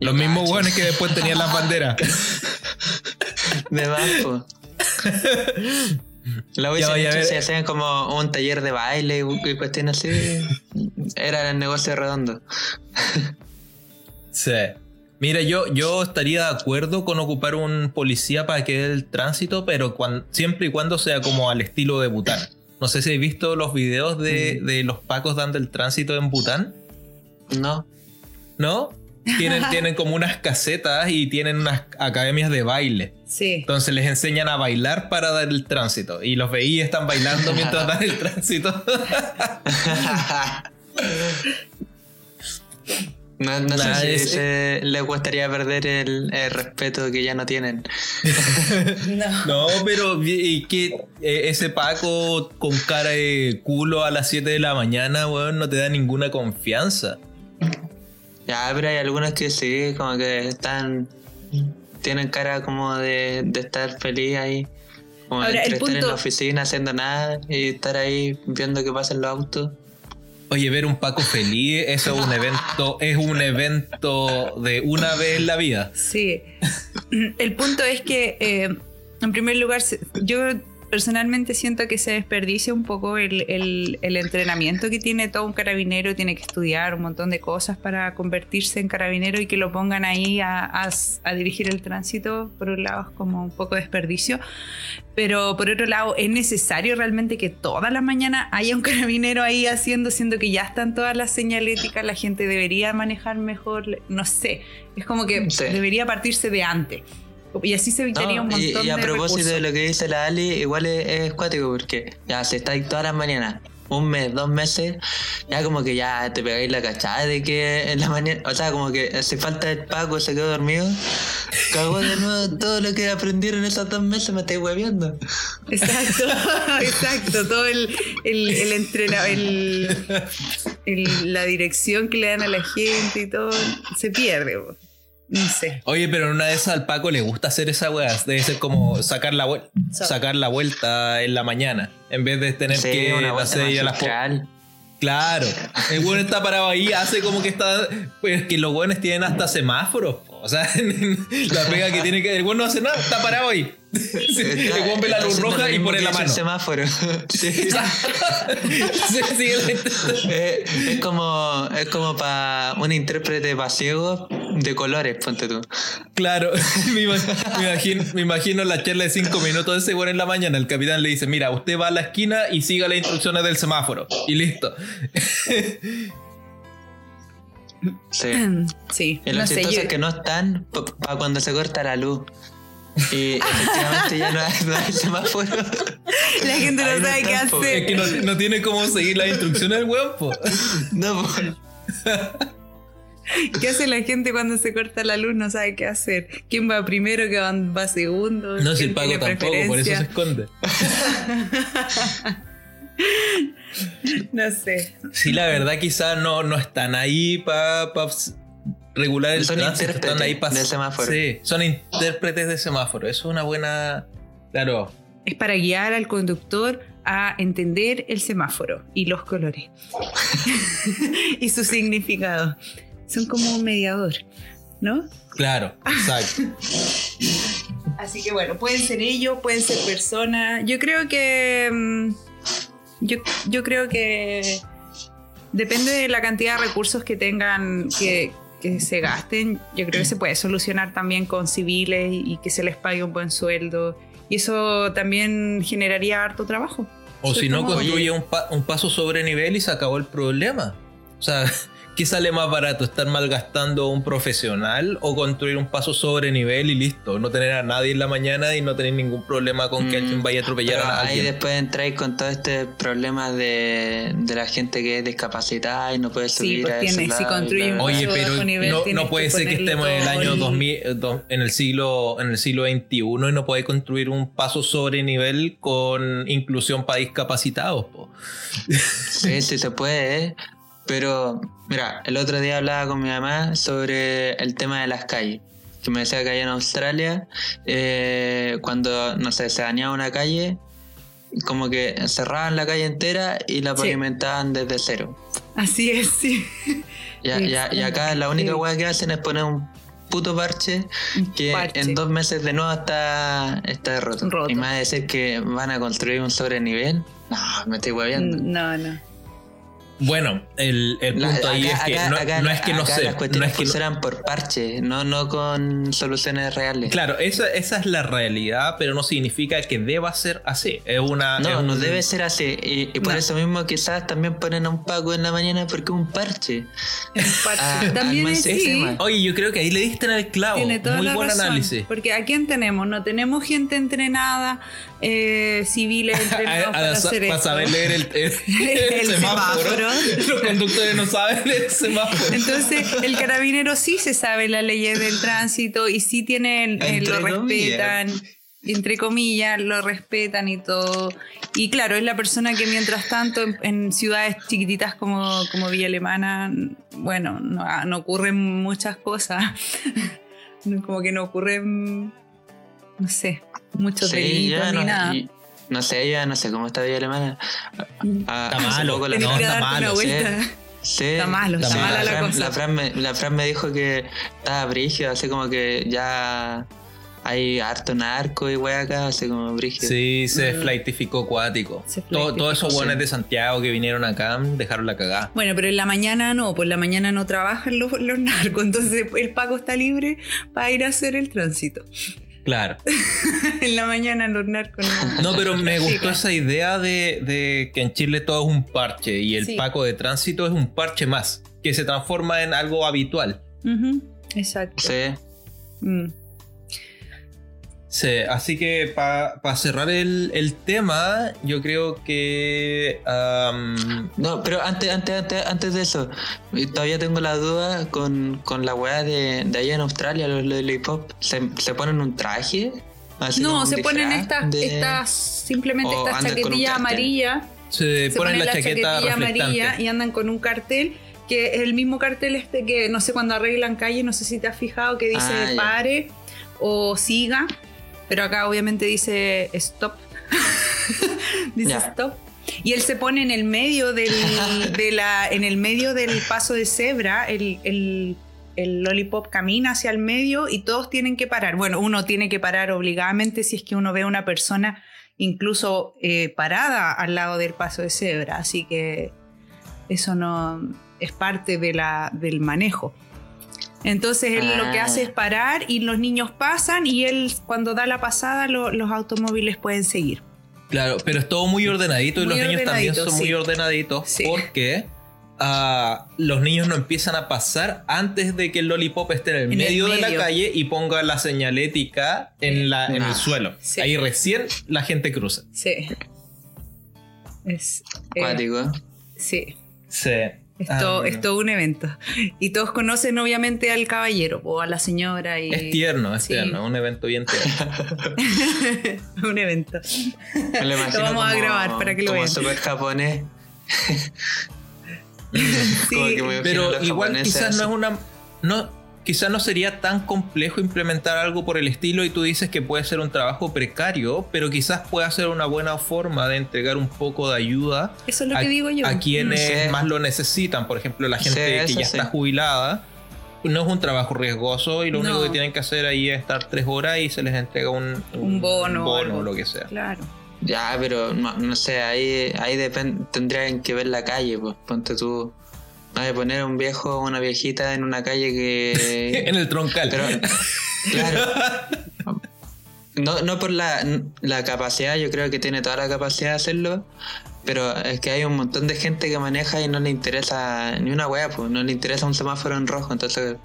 Los mismos hueones que después tenían las banderas. De po. La vaya a hecho ver. si hacían como un taller de baile y cuestiones así. Era el negocio redondo. Sí. Mira, yo, yo estaría de acuerdo con ocupar un policía para que dé el tránsito, pero cuan- siempre y cuando sea como al estilo de Bután. No sé si habéis visto los videos de, Mm. de los pacos dando el tránsito en Bután, No. ¿no? Tienen, tienen como unas casetas y tienen unas academias de baile. Sí. Entonces les enseñan a bailar para dar el tránsito. Y los veí están bailando mientras dan el tránsito. No, no Nah, sé si es- se- les gustaría perder el, el respeto que ya no tienen. No. No, pero y que eh, ese Paco con cara de culo a las 7 de la mañana, weón, no te da ninguna confianza. Ya, pero hay algunos que sí, como que están. Tienen cara como de, de estar feliz ahí. Como Ahora, entre el estar en la oficina haciendo nada y estar ahí viendo que pasan los autos. Oye, ver un Paco feliz, eso es un evento, es un evento de una vez en la vida. Sí. El punto es que, eh, en primer lugar, yo personalmente siento que se desperdicia un poco el, el- el entrenamiento que tiene todo un carabinero. Tiene que estudiar un montón de cosas para convertirse en carabinero y que lo pongan ahí a, a- a dirigir el tránsito. Por un lado, es como un poco desperdicio. Pero por otro lado, es necesario realmente que todas las mañanas haya un carabinero ahí haciendo, siendo que ya están todas las señaléticas, la gente debería manejar mejor, no sé, es como que Sí. debería partirse de antes. Y así se evitaría No, un montón y a de propósito recursos. de lo que dice la Ali, igual es, es cuático porque ya se está ahí todas las mañanas, un mes, dos meses, ya como que ya te pegáis la cachada de que en la mañana, o sea, como que si falta el Paco se quedó dormido, cagó de nuevo todo lo que aprendieron esos dos meses, me estáis hueviando. Exacto, exacto. Todo el, el, el entrena- el- el- la dirección que le dan a la gente y todo se pierde. po. No sé. Oye, pero en una de esas al Paco le gusta hacer esa weá. Debe ser como sacar la, vuel- So- sacar la vuelta en la mañana. En vez de tener Sí, que una vuelta ir a las. Claro. El weón está parado ahí, hace como que está. Pues que los weones tienen hasta semáforos. O sea, la pega que tiene que. El weón no hace nada, está parado ahí. El weón ve la luz roja y pone la el mano. semáforo. Sí. Sí, sí, el- Eh, es como es como para un intérprete para ciegos de colores, ponte tú. Claro, me imag- me imagino, me imagino la charla de cinco minutos de ese weón en la mañana. El capitán le dice: Mira, usted va a la esquina y siga las instrucciones del semáforo. Y listo. Sí. Sí, no sé. yo- es que no están para cuando se corta la luz. Y efectivamente ya no hay, no hay semáforo. la gente no Ahí no sabe qué hacer. Es que no, no tiene cómo seguir las instrucciones del po. No, po. ¿Qué hace la gente cuando se corta la luz? No sabe qué hacer. ¿Quién va primero? ¿Quién va segundo? No, si ¿Quién el Paco tampoco, por eso se esconde. No sé. Sí, la verdad, quizás no, no están ahí para regular el Son tránsito. Están ahí de semáforo. Sí, son intérpretes de semáforo. Eso es una buena. Claro. Es para guiar al conductor a entender el semáforo y los colores. y su significado. Son como un mediador, ¿no? Claro, exacto. Así que bueno, pueden ser ellos, pueden ser personas. Yo creo que. mm, Yo, yo creo que. Depende de la cantidad de recursos que tengan que, que se gasten. Yo creo que se puede solucionar también con civiles y que se les pague un buen sueldo. Y eso también generaría harto trabajo. O si no, construye un, pa- un paso sobre nivel y se acabó el problema. O sea, ¿qué sale más barato? ¿Estar malgastando un profesional o construir un paso sobre nivel y listo? No tener a nadie en la mañana y no tener ningún problema con que Mm, alguien vaya a atropellar Pero a ahí alguien. después entráis con todo este problema de, de la gente que es discapacitada y no puede Sí, subir pues a ese si lado Oye, paso pero nivel, no, tienes no puede que ser que estemos en el año el- 2000, eh, do- en el siglo en el siglo XXI y no podéis construir un paso sobre nivel con inclusión para discapacitados. po. Sí, sí se puede, ¿eh? Pero, mira, el otro día hablaba con mi mamá sobre el tema de las calles. Que me decía que allá en Australia, eh, cuando, no sé, se dañaba una calle, como que cerraban la calle entera y la Sí. pavimentaban desde cero. Así es, sí. Y, a- y a- y acá la única Sí. hueá que hacen es poner un puto parche que Parche. en dos meses de nuevo está, está roto. Roto. Y a decir que van a construir un sobrenivel. No, me estoy hueviando. No, no. Bueno, el, el La- punto ahí acá- es que acá- no, acá- no es que no sé, Las no es que no- funcionan por parche, no, no con soluciones reales. Claro, esa, esa es la realidad, pero no significa que deba ser así. Es una. No, es no debe ser así. Y, y por No. eso mismo quizás también ponen a un Paco en la mañana porque es un parche. Un parche. Ah, También sí. Oye, yo creo que ahí le diste en el clavo. Tiene toda Muy la buen razón, análisis. Porque ¿a quién tenemos? No tenemos gente entrenada, eh, civiles entrenados A- para a- hacer para esto. saber leer el, el- El el semáforo. semáforo. Los conductores no saben leer el semáforo. Entonces, el carabinero sí se sabe las leyes del tránsito y sí tienen, eh, lo comillas. respetan, entre comillas, lo respetan y todo. Y claro, es la persona que mientras tanto en, en ciudades chiquititas como, como Villa Alemana, bueno, no, no ocurren muchas cosas. Como que no ocurren, no sé, muchos Sí, delitos ya ni no, nada. y- no sé, ya no sé cómo está Villa Alemana. Ah, Está malo, poco la- no, está malo. Sí, Está malo, está sí, mala la Fran, cosa. La Fran, me, la Fran me dijo que estaba brígido, así como que ya hay harto narco y wey acá, así como brígido. Sí, se flightificó acuático. Se Todo- Todos esos sí. buenos de Santiago que vinieron acá dejaron la cagada. Bueno, pero en la mañana no, por la mañana no trabajan los, los narcos, entonces el Paco está libre para ir a hacer el tránsito. Claro. en la mañana los narcos no. No, pero me gustó esa idea de, de que en Chile todo es un parche y el Sí. paco de tránsito es un parche más, que se transforma en algo habitual. Ujú, Exacto. Sí. Mm. Sí, así que para cerrar el, el tema, yo creo que... am, No, pero antes, antes, antes, antes de eso, y todavía tengo la duda con, con la weá de, de allá en Australia, los lollipop. ¿Se, se ponen un traje? Así No, se ponen estas, de- estas simplemente o estas chaquetillas amarillas. se, se ponen la, la chaqueta chaquetilla amarilla y andan con un cartel que es el mismo cartel este que no sé cuando arreglan calle, no sé si te has fijado que dice Ah, ya. pare o siga, pero acá obviamente dice stop. dice stop. Y él se pone en el medio del, de la, en el medio del paso de cebra, el, el, el lollipop camina hacia el medio y todos tienen que parar. Bueno, uno tiene que parar obligadamente si es que uno ve a una persona incluso eh, parada al lado del paso de cebra, así que eso no es parte de la, del manejo. Entonces él lo que Ah. hace es parar y los niños pasan y él cuando da la pasada lo- los automóviles pueden seguir. Claro, pero es todo muy ordenadito y Muy los niños también son muy ordenaditos Sí. porque ah, los niños no empiezan a pasar antes de que el lollipop esté en el En el medio de la calle y ponga la señalética en, la, en el Ah, suelo. sí. Ahí recién la gente cruza. Sí. Es, eh, sí. Sí. Es todo, Ah, es todo un evento. Y todos conocen obviamente al caballero o a la señora. Y, Es tierno, es Sí. tierno, un evento bien tierno. un evento. Me lo, vamos a como- grabar para que lo como vean. súper japonés. Sí. Como que me imagino Pero igual quizás no es una... No, quizás no sería tan complejo implementar algo por el estilo y tú dices que puede ser un trabajo precario, pero quizás pueda ser una buena forma de entregar un poco de ayuda Eso es lo a, que digo yo. a quienes Sí. más lo necesitan. Por ejemplo, la gente Sí, que ya sí. está jubilada. No es un trabajo riesgoso y lo único que tienen que hacer ahí es estar tres horas y se les entrega un, Un bono o lo que sea. Claro. Ya, pero no, no sé, ahí, ahí depende, tendrían que ver la calle, pues. Ponte tú. No de poner a un viejo o una viejita en una calle que. en el troncal. Pero, claro. No, no por la, la capacidad, yo creo que tiene toda la capacidad de hacerlo, pero es que hay un montón de gente que maneja y no le interesa ni una wea, pues no le interesa un semáforo en rojo, entonces,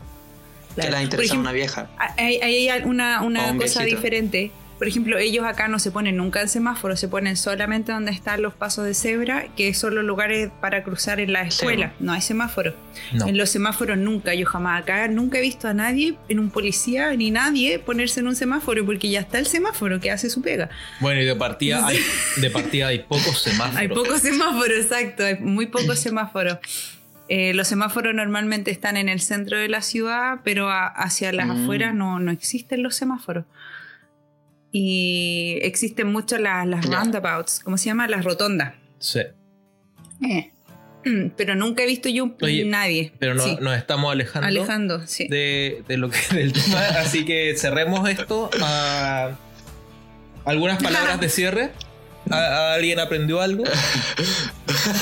¿qué Claro. le Por interesa a ejemplo, una vieja? Hay, hay una, una un cosa viejito. diferente. Por ejemplo, ellos acá no se ponen nunca en semáforo, se ponen solamente donde están los pasos de cebra, que son los lugares para cruzar en la escuela. No hay semáforo. No. En los semáforos nunca, yo jamás acá nunca he visto a nadie, en un policía ni nadie, ponerse en un semáforo, porque ya está el semáforo que hace su pega. Bueno, y de partida, hay, de partida hay pocos semáforos. Hay pocos semáforos, exacto, hay muy pocos semáforos. Eh, los semáforos normalmente están en el centro de la ciudad, pero a- hacia las Mm. afueras no, no existen los semáforos. Y existen mucho las, las roundabouts, ¿cómo se llama? Las rotondas. Sí. Eh. Pero nunca he visto yo Oye, nadie. Pero no, Sí, nos estamos alejando, alejando, sí. de, de lo que del tema. Así que cerremos esto. a ¿Algunas palabras de cierre? ¿A- a ¿Alguien aprendió algo?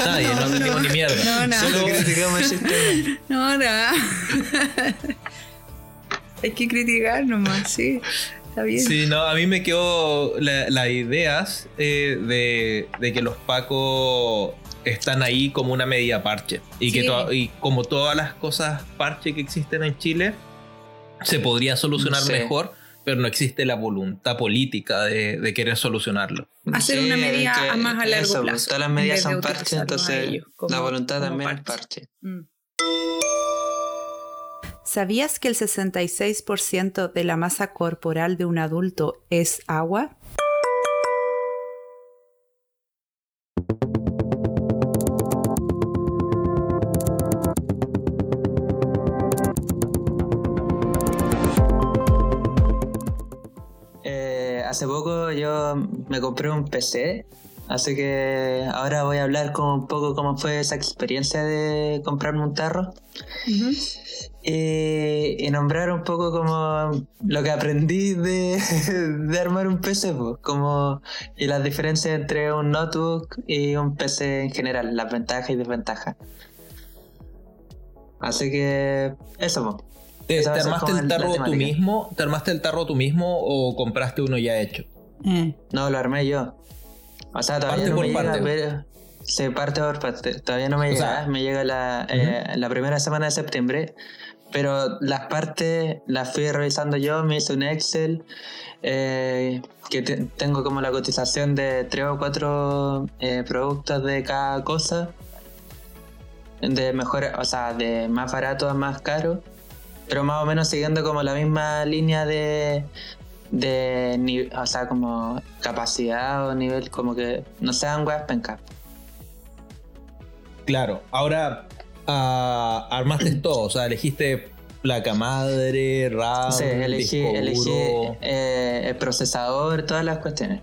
Nadie, no, aprendimos ni mierda. No, no. Solo Solo- criticamos el sistema. No, nada. Hay que criticar nomás, sí. Está bien. Sí, no, a mí me quedó la- las ideas eh, de, de que los pacos están ahí como una medida parche. Y que Sí. to- y como todas las cosas parche que existen en Chile, se podrían solucionar mejor, pero no existe la voluntad política de, de querer solucionarlo. Hacer Sí, una es medida que a más a largo eso, plazo, Todas las medidas son parches, entonces ellos como- la voluntad también es parche. parche. Mm. ¿Sabías que el 66% de la masa corporal de un adulto es agua? Eh, hace poco yo me compré un PC, así que ahora voy a hablar un poco cómo fue esa experiencia de comprarme un tarro y, y nombrar un poco como lo que aprendí de, de armar un PC, pues, como, y las diferencias entre un notebook y un PC en general, las ventajas y desventajas. Así que eso, pues. ¿Te, te armaste el tarro tú mismo? ¿Te armaste el tarro tú mismo o compraste uno ya hecho? Eh, No, lo armé yo. O sea, todavía Parte no por me parte. llega, pero... Sí, parte por parte. Todavía no me O llega. sea, me llega la, eh, la primera semana de septiembre. Pero las partes las fui revisando yo. Me hice un Excel. eh, que te- tengo como la cotización de tres o cuatro eh, productos de cada cosa. De mejor, o sea, de más barato a más caro. Pero más o menos siguiendo como la misma línea de, de o sea, como capacidad o nivel, como que no sean weas pencas. Claro, ahora ah, armaste todo, o sea, elegiste placa madre, RAM, Sí, elegí, disco elegí duro. eh, el procesador, todas las cuestiones.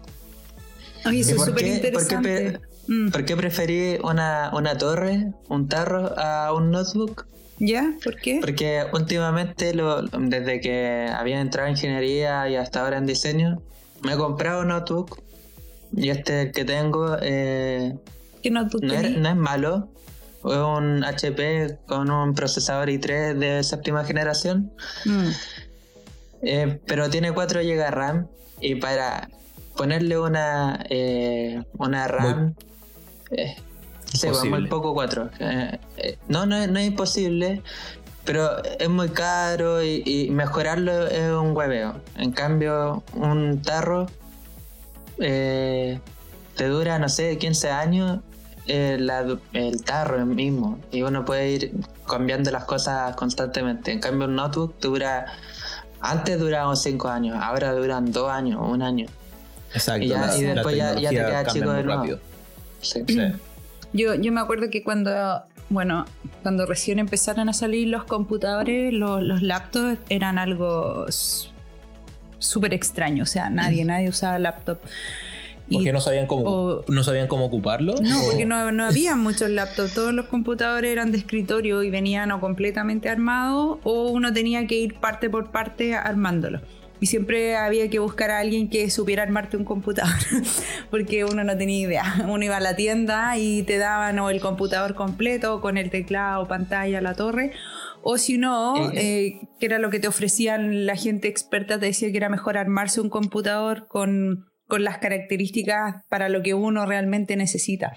Oye, eso ¿Y es por súper qué- por qué interesante. Mm, ¿Por qué preferí una, una torre, un tarro a un notebook? ¿Ya? ¿Por qué? Porque últimamente, lo, desde que había entrado en ingeniería y hasta ahora en diseño, me he comprado un notebook. Y este que tengo eh, ¿Qué notebook no, no es malo. Es un HP con un procesador i3 de séptima generación. Mm, eh, pero tiene 4 GB RAM. Y para ponerle una, eh, una RAM. eh, sí, pues, Imposible. muy poco 4. no, no, es- no es imposible. Pero es muy caro y, y mejorarlo es un hueveo. En cambio, un tarro eh, te dura, no sé, 15 años eh, la- el tarro mismo. Y uno puede ir cambiando las cosas constantemente. En cambio, un notebook dura. Antes duraban 5 años, ahora duran 2 años, un año. Exacto, y ya- la- y después ya- ya te queda chico de nuevo. Sí. Sí. Yo, yo me acuerdo que cuando bueno, cuando recién empezaron a salir los computadores, los, los laptops eran algo súper extraño. O sea, nadie, nadie usaba laptop. Porque no sabían cómo, o- no sabían cómo ocuparlo. No, o- porque no, no había muchos laptops. Todos los computadores eran de escritorio y venían o completamente armados o uno tenía que ir parte por parte armándolo. Y siempre había que buscar a alguien que supiera armarte un computador, porque uno no tenía idea. Uno iba a la tienda y te daban o el computador completo con el teclado, pantalla, la torre. O si no, eh, que era lo que te ofrecían la gente experta, te decía que era mejor armarse un computador con, con las características para lo que uno realmente necesita.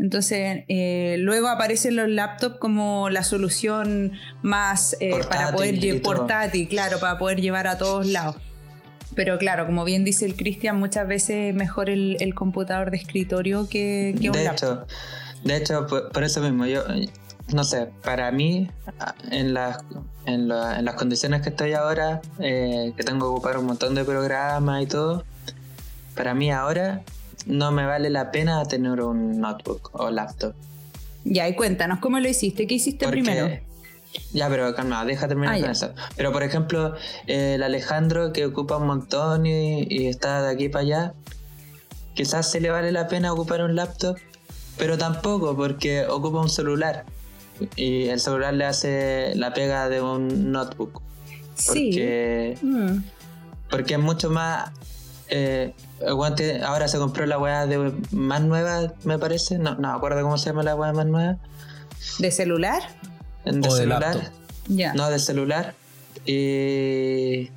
Entonces, eh, luego aparecen los laptops como la solución más eh, para poder portátil, claro, para poder llevar a todos lados. Pero claro, como bien dice el Cristian, muchas veces es mejor el, el computador de escritorio que, que un de laptop. hecho, de hecho, por, por eso mismo, yo no sé, para mí, en las, en, la- en las condiciones que estoy ahora, eh, que tengo que ocupar un montón de programas y todo, para mí ahora no me vale la pena tener un notebook o laptop. Ya, y cuéntanos, ¿cómo lo hiciste? ¿Qué hiciste Porque- primero? Ya, pero calma, deja terminar Ah, con eso. Pero por ejemplo, eh, el Alejandro que ocupa un montón y, y está de aquí para allá, quizás se le vale la pena ocupar un laptop, pero tampoco porque ocupa un celular. Y el celular le hace la pega de un notebook. Sí. Porque, Mm. porque es mucho más... eh, el guante ahora se compró la weá de más nueva, me parece. No, no me acuerdo cómo se llama la weá más nueva. ¿De celular? De O de celular. laptop. Ya. No, de celular. Y.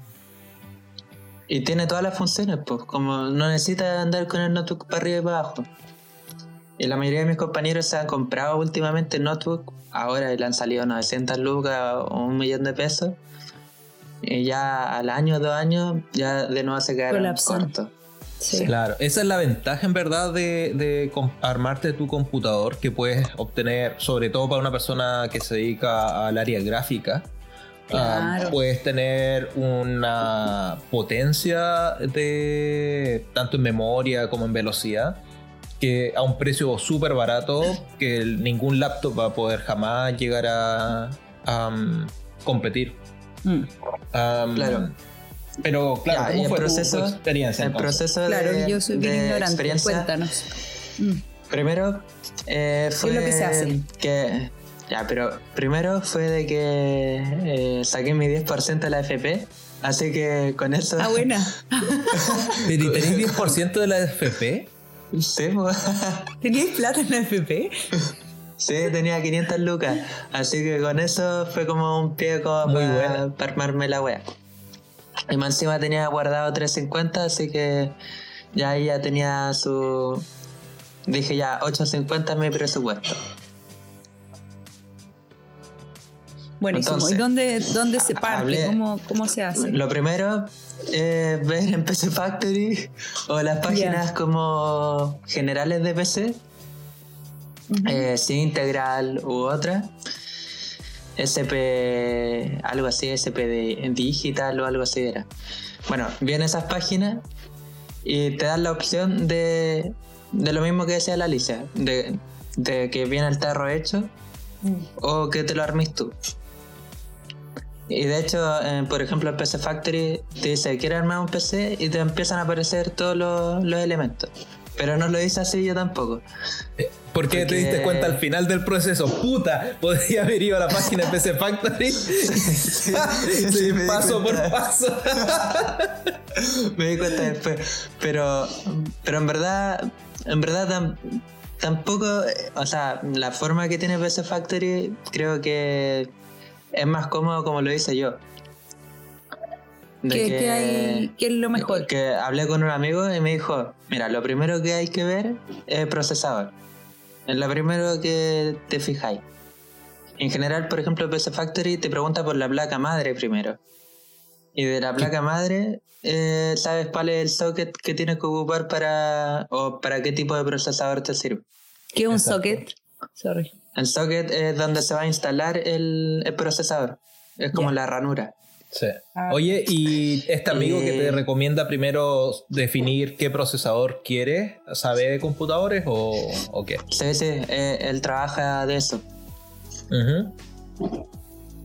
Y tiene todas las funciones, pues. Como no necesita andar con el notebook para arriba y para abajo. Y la mayoría de mis compañeros se han comprado últimamente notebook. Ahora le han salido 900 lucas o un millón de pesos. Y ya al año, dos años, ya de nuevo se quedaron Colapsan. cortos. Sí. Claro, esa es la ventaja en verdad de, armarte tu computador que puedes obtener, sobre todo para una persona que se dedica al área gráfica. Ah, puedes tener una potencia de tanto en memoria como en velocidad que a un precio súper barato que el- ningún laptop va a poder jamás llegar a, a, um, competir. Mm. Um, Claro. Pero claro, Ya, ¿cómo el fue tu- tu proceso- experiencia? El entonces? proceso Claro, de, yo soy bien de ignorante. experiencia Cuéntanos. Mm. Primero eh, fue es lo que se hace? que ya, pero primero fue de que eh, saqué mi 10% de la FP, así que con eso Ah, buena. ¿Pero y tenéis 10% de la FP? sí, po. ¿Teníais plata en la FP? sí, tenía 500 lucas, así que con eso fue como un pie como Muy para, buena. para armarme la wea. Y más encima tenía guardado 350, así que ya ahí ya tenía su dije ya 850 es mi presupuesto. Buenísimo. Entonces, ¿Y dónde, dónde se parte? hablé- ¿Cómo, ¿Cómo se hace? Lo primero es ver en PC Factory o las páginas como generales de PC, Ujú. eh, sin integral u otra. SP, algo así, SP de digital o algo así era. Bueno, vienen esas páginas y te dan la opción de, de lo mismo que decía la Alicia, de, de que viene el tarro hecho o que te lo armes tú. Y de hecho, eh, por ejemplo, el PC Factory te dice, ¿quieres armar un PC? Y te empiezan a aparecer todos los, los elementos. Pero no lo dice así yo tampoco. ¿Por qué te Porque- diste cuenta al final del proceso? ¡Puta! Podría haber ido a la página de PC Factory. sí, paso por paso. Me di cuenta después. Pero, pero en verdad, en verdad tam- tampoco, eh, o sea, la forma que tiene PC Factory creo que es más cómodo como lo hice yo. De ¿Qué, qué hay, ¿Qué es lo mejor? Que hablé con un amigo y me dijo, mira, lo primero que hay que ver es el procesador. Es lo primero que te fijáis. En general, por ejemplo, PC Factory te pregunta por la placa madre primero. Y de la placa madre, eh, sabes cuál es el socket que tienes que ocupar para. o para qué tipo de procesador te sirve. ¿Qué es un Exacto. socket? Sorry. El socket es donde se va a instalar el, el procesador. Es como la ranura. Sí. Ah. Oye, ¿y este amigo que te Eh. recomienda primero definir qué procesador quiere, sabe de computadores o, o qué? Sí, sí, eh, él trabaja de eso. Ujú.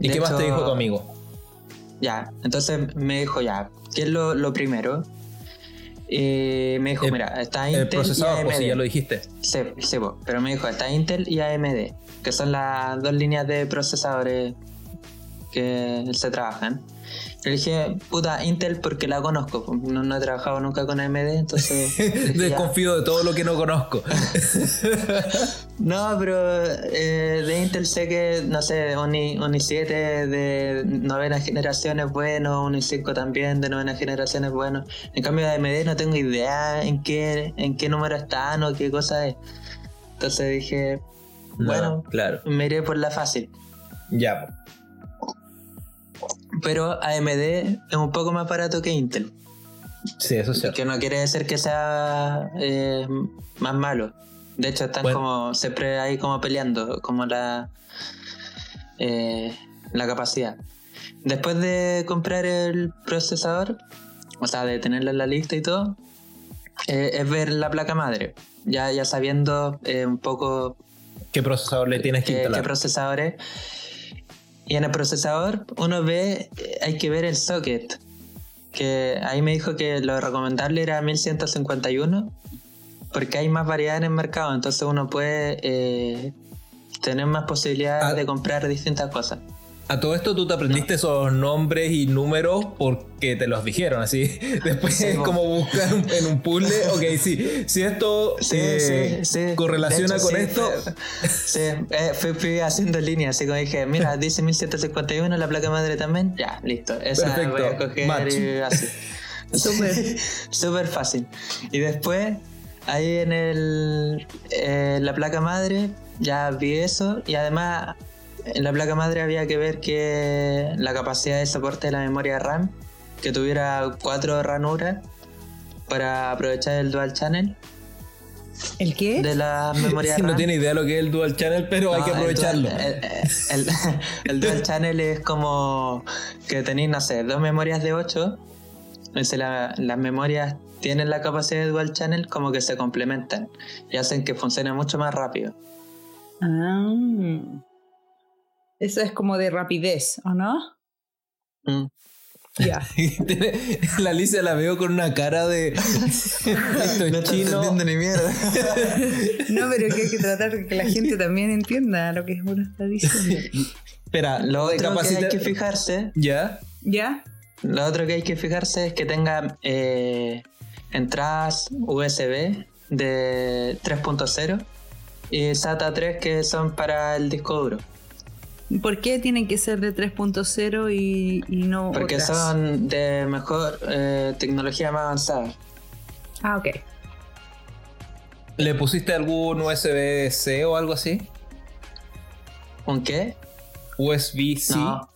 ¿Y De qué más te dijo tu amigo? Ya, entonces me dijo ya, ¿qué es lo, lo primero? Y me dijo, El- mira, está El Intel procesador, y pues si ya AMD. lo dijiste. Sí, sí, pero me dijo, está Intel y AMD, que son las dos líneas de procesadores que se trabajan. Le dije, puta, Intel porque la conozco, no, no he trabajado nunca con AMD, entonces... Desconfío de todo lo que no conozco. No, pero eh, de Intel sé que, no sé, un, i- un i7 de novena generación es bueno, un i5 también de novena generación es bueno. En cambio de AMD no tengo idea en qué, en qué número están o qué cosa es. Entonces dije, No, bueno, claro. me iré por la fácil. Ya. Pero AMD es un poco más barato que Intel. Sí, eso es cierto. Que no quiere decir que sea eh, más malo. De hecho, están Bueno. como siempre ahí como peleando, como la eh, la capacidad. Después de comprar el procesador, o sea, de tenerlo en la lista y todo, eh, es ver la placa madre. Ya, ya sabiendo un poco ¿Qué procesador le tienes que qué, qué instalar? procesador es. Y en el procesador uno ve, eh, hay que ver el socket. Que ahí me dijo que lo recomendable era 1151, porque hay más variedad en el mercado, entonces uno puede eh, tener más posibilidades Ah. de comprar distintas cosas. A todo esto tú te aprendiste esos nombres y números porque te los dijeron así. Después Sí, es como buscar en un puzzle, ok, sí, si esto Sí, eh, sí, correlaciona hecho, con esto, sí, eh, fui, fui haciendo líneas, así como dije, mira, dice 1751, la placa madre también, ya, listo. Esa Perfecto, voy a coger match. y así. Súper. Súper fácil. Y después, ahí en el, eh, la placa madre, ya vi eso y además en la placa madre había que ver que la capacidad de soporte de la memoria RAM, que tuviera cuatro ranuras para aprovechar el dual channel ¿El qué? de la memoria RAM. no tiene idea lo que es el dual channel, pero hay que el aprovecharlo. dual- El, el- el dual channel es como que tenéis, no sé, dos memorias de 8. las memorias tienen la capacidad de dual channel como que se complementan y hacen que funcione mucho más rápido. Ah. Eso es como de rapidez, ¿o no? Mm. Ya. La Alicia la veo con una cara de esto No es está chino. ni mierda. No, pero que hay que tratar de que la gente también entienda lo que uno está diciendo. Espera, Lo de otro que hay que fijarse, ¿Ya? ¿Ya? lo otro que hay que fijarse es que tenga eh, entradas USB de 3.0 y SATA 3 que son para el disco duro. ¿Por qué tienen que ser de 3.0 y, y no Porque otras? son de mejor eh, tecnología más avanzada. Ah, ok. ¿Le pusiste algún USB-C o algo así? ¿Un qué? USB-C. No.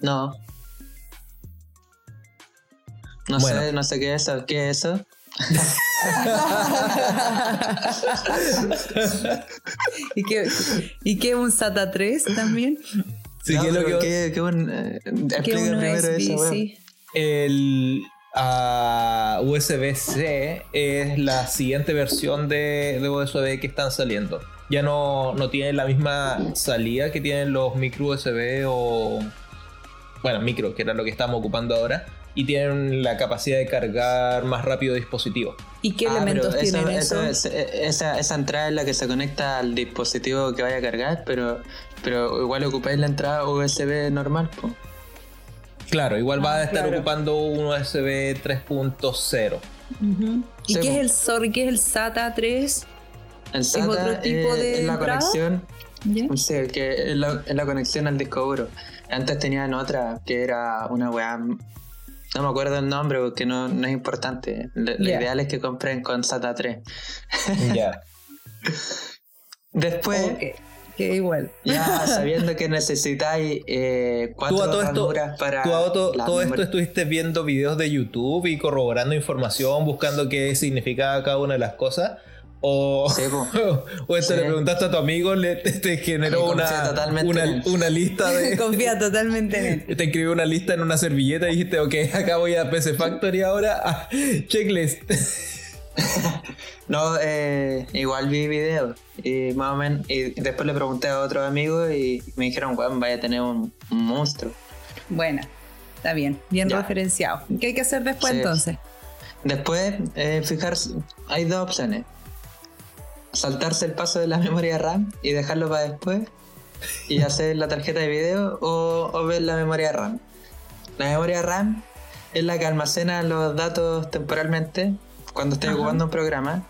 No. No Bueno. sé, no sé qué es eso. ¿Qué es eso? ¿Y qué, ¿Y qué un SATA 3 también? Sí, No, que lo que- ¿qué- qué un, eh, ¿Qué explica un primero eso, USB? Sí. El ah, USB-C es la siguiente versión de, de USB que están saliendo. Ya no, no tienen la misma salida que tienen los micro USB o. Bueno, micro, que era lo que estamos ocupando ahora. Y tienen la capacidad de cargar más rápido dispositivos. ¿Y qué Ah, elementos pero tienen eso? es- esa, esa entrada es la que se conecta al dispositivo que vaya a cargar, pero, pero igual ocupáis la entrada USB normal. po. Claro, igual va Ah, a estar claro. ocupando un USB 3.0 Ujú. ¿Y Sí, qué es el SOR? ¿Qué es el SATA 3? El SATA otro tipo es- de es la entrada? conexión, ¿Ya? sí, que es la, es la conexión al disco duro. Antes tenían otra que era una weá. No me acuerdo el nombre porque no, no es importante. Lo, lo Ya. ideal es que compren con SATA 3. Ya. Después, que igual. ya sabiendo que necesitáis eh, cuatro Tú a todo esto, para. tú a to- la todo esto estuviste viendo videos de YouTube y corroborando información, buscando qué significaba cada una de las cosas. O, Sí, o esto Sí. le preguntaste a tu amigo, le, te, te generó una, una, lista de. Confía totalmente en él. Te escribió una lista en una servilleta y dijiste, ok, acá voy a PC Factory ahora. Ah, checklist. No, eh, igual vi videos y más o menos, y después le pregunté a otros amigos y me dijeron, weón, vaya a tener un, un monstruo. Buena. Está bien. Bien Ya. referenciado. ¿Qué hay que hacer después Sí. entonces? Después, eh, fijarse, hay dos opciones. Saltarse el paso de la memoria RAM y dejarlo para después y hacer la tarjeta de video o, o ver la memoria RAM. La memoria RAM es la que almacena los datos temporalmente cuando estés ocupando un programa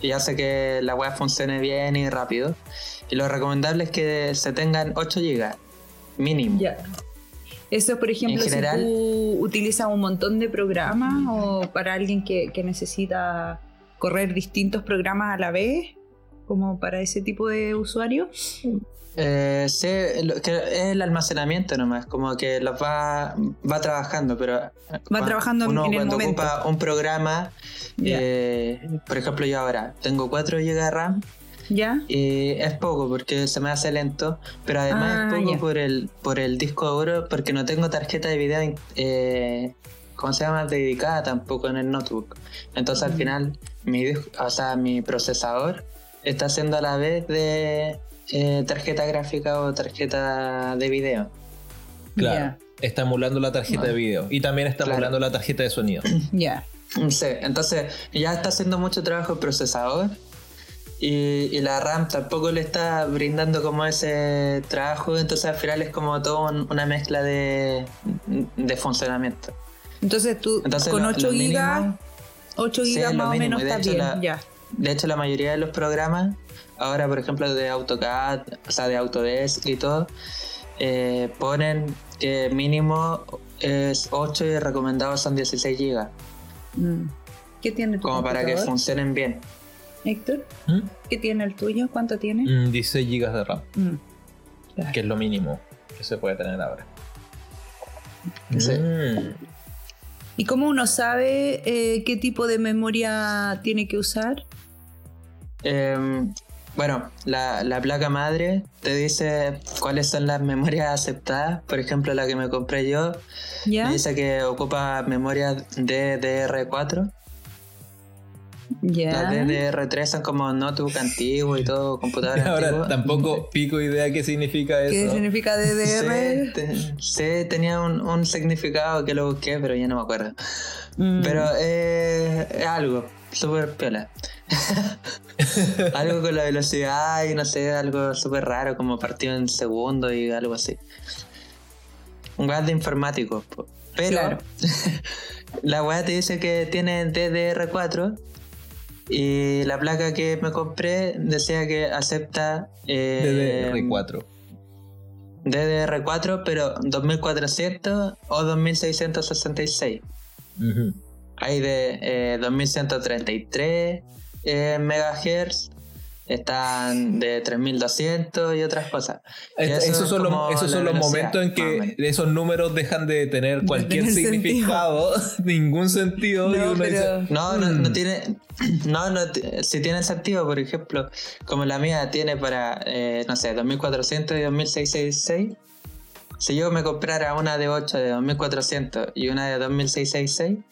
y hace que la web funcione bien y rápido. Y lo recomendable es que se tengan 8 GB mínimo. Eso es, por ejemplo, En general- si tú utilizas un montón de programas o para alguien que, que necesita correr distintos programas a la vez, como para ese tipo de usuario. Eh, sí, es el almacenamiento nomás, como que los va, va trabajando, pero Va trabajando uno en el cuando momento. ocupa un programa, eh, por ejemplo yo ahora tengo 4 GB de RAM ¿Ya? y es poco porque se me hace lento, pero además Ah, es poco ya. por el por el disco duro porque no tengo tarjeta de video eh, ¿cómo se llama? dedicada tampoco en el notebook. Entonces al final mi o sea, mi procesador está haciendo a la vez de eh, tarjeta gráfica o tarjeta de video. Claro. Está emulando la tarjeta de video. Y también está Claro. emulando la tarjeta de sonido. Ya. Sí, entonces ya está haciendo mucho trabajo el procesador y, y la RAM tampoco le está brindando como ese trabajo, entonces al final es como todo un- una mezcla de, de funcionamiento. Entonces tú Entonces con lo- 8 lo gigas, mínimo- 8 Sí, gigas más o mínimo, menos está hecho bien. la- Ya. De hecho, la mayoría de los programas, ahora por ejemplo de AutoCAD, o sea, de Autodesk y todo, eh, ponen que mínimo es 8 y recomendados son 16 GB, Mm. ¿Qué tiene tu como para que funcionen bien. Héctor? ¿Mm? ¿Qué tiene el tuyo? ¿Cuánto tiene? Mm, 16 GB de RAM, Mm. Claro. que es lo mínimo que se puede tener ahora. Sí. ¿Y cómo uno sabe eh, qué tipo de memoria tiene que usar? Em, bueno, la, la placa madre te dice cuáles son las memorias aceptadas. Por ejemplo, la que me compré yo ¿Ya? me dice que ocupa memoria DDR4. ¿Ya? Las DDR3 son como notebook antiguo y todo, computador Ahora antiguo. tampoco pico idea qué significa ¿Qué eso. significa DDR? Sí, te- sí, tenía un, un significado que lo busqué, pero ya no me acuerdo. Mm. Pero eh, es algo, súper piola. algo con la velocidad y no sé, algo súper raro, como partido en segundo y algo así. Un weá de informático. Pero Claro. la weá te dice que tiene DDR4 y la placa que me compré decía que acepta eh, DDR4. DDR4, pero 2400 o 2666. Ujú. Hay de eh, 2133 eh, megahertz, están de 3200 y otras cosas. Y Es- eso esos es son, los, esos son los momentos en que esos números dejan de tener cualquier tener significado, ningún sentido. y No, uno pero- dice, No, no, no "Mm". tiene. No, no, si tiene sentido, por ejemplo, como la mía tiene para, eh, no sé, 2400 y 2666. Si yo me comprara una de 8 de 2400 y una de 2666, t-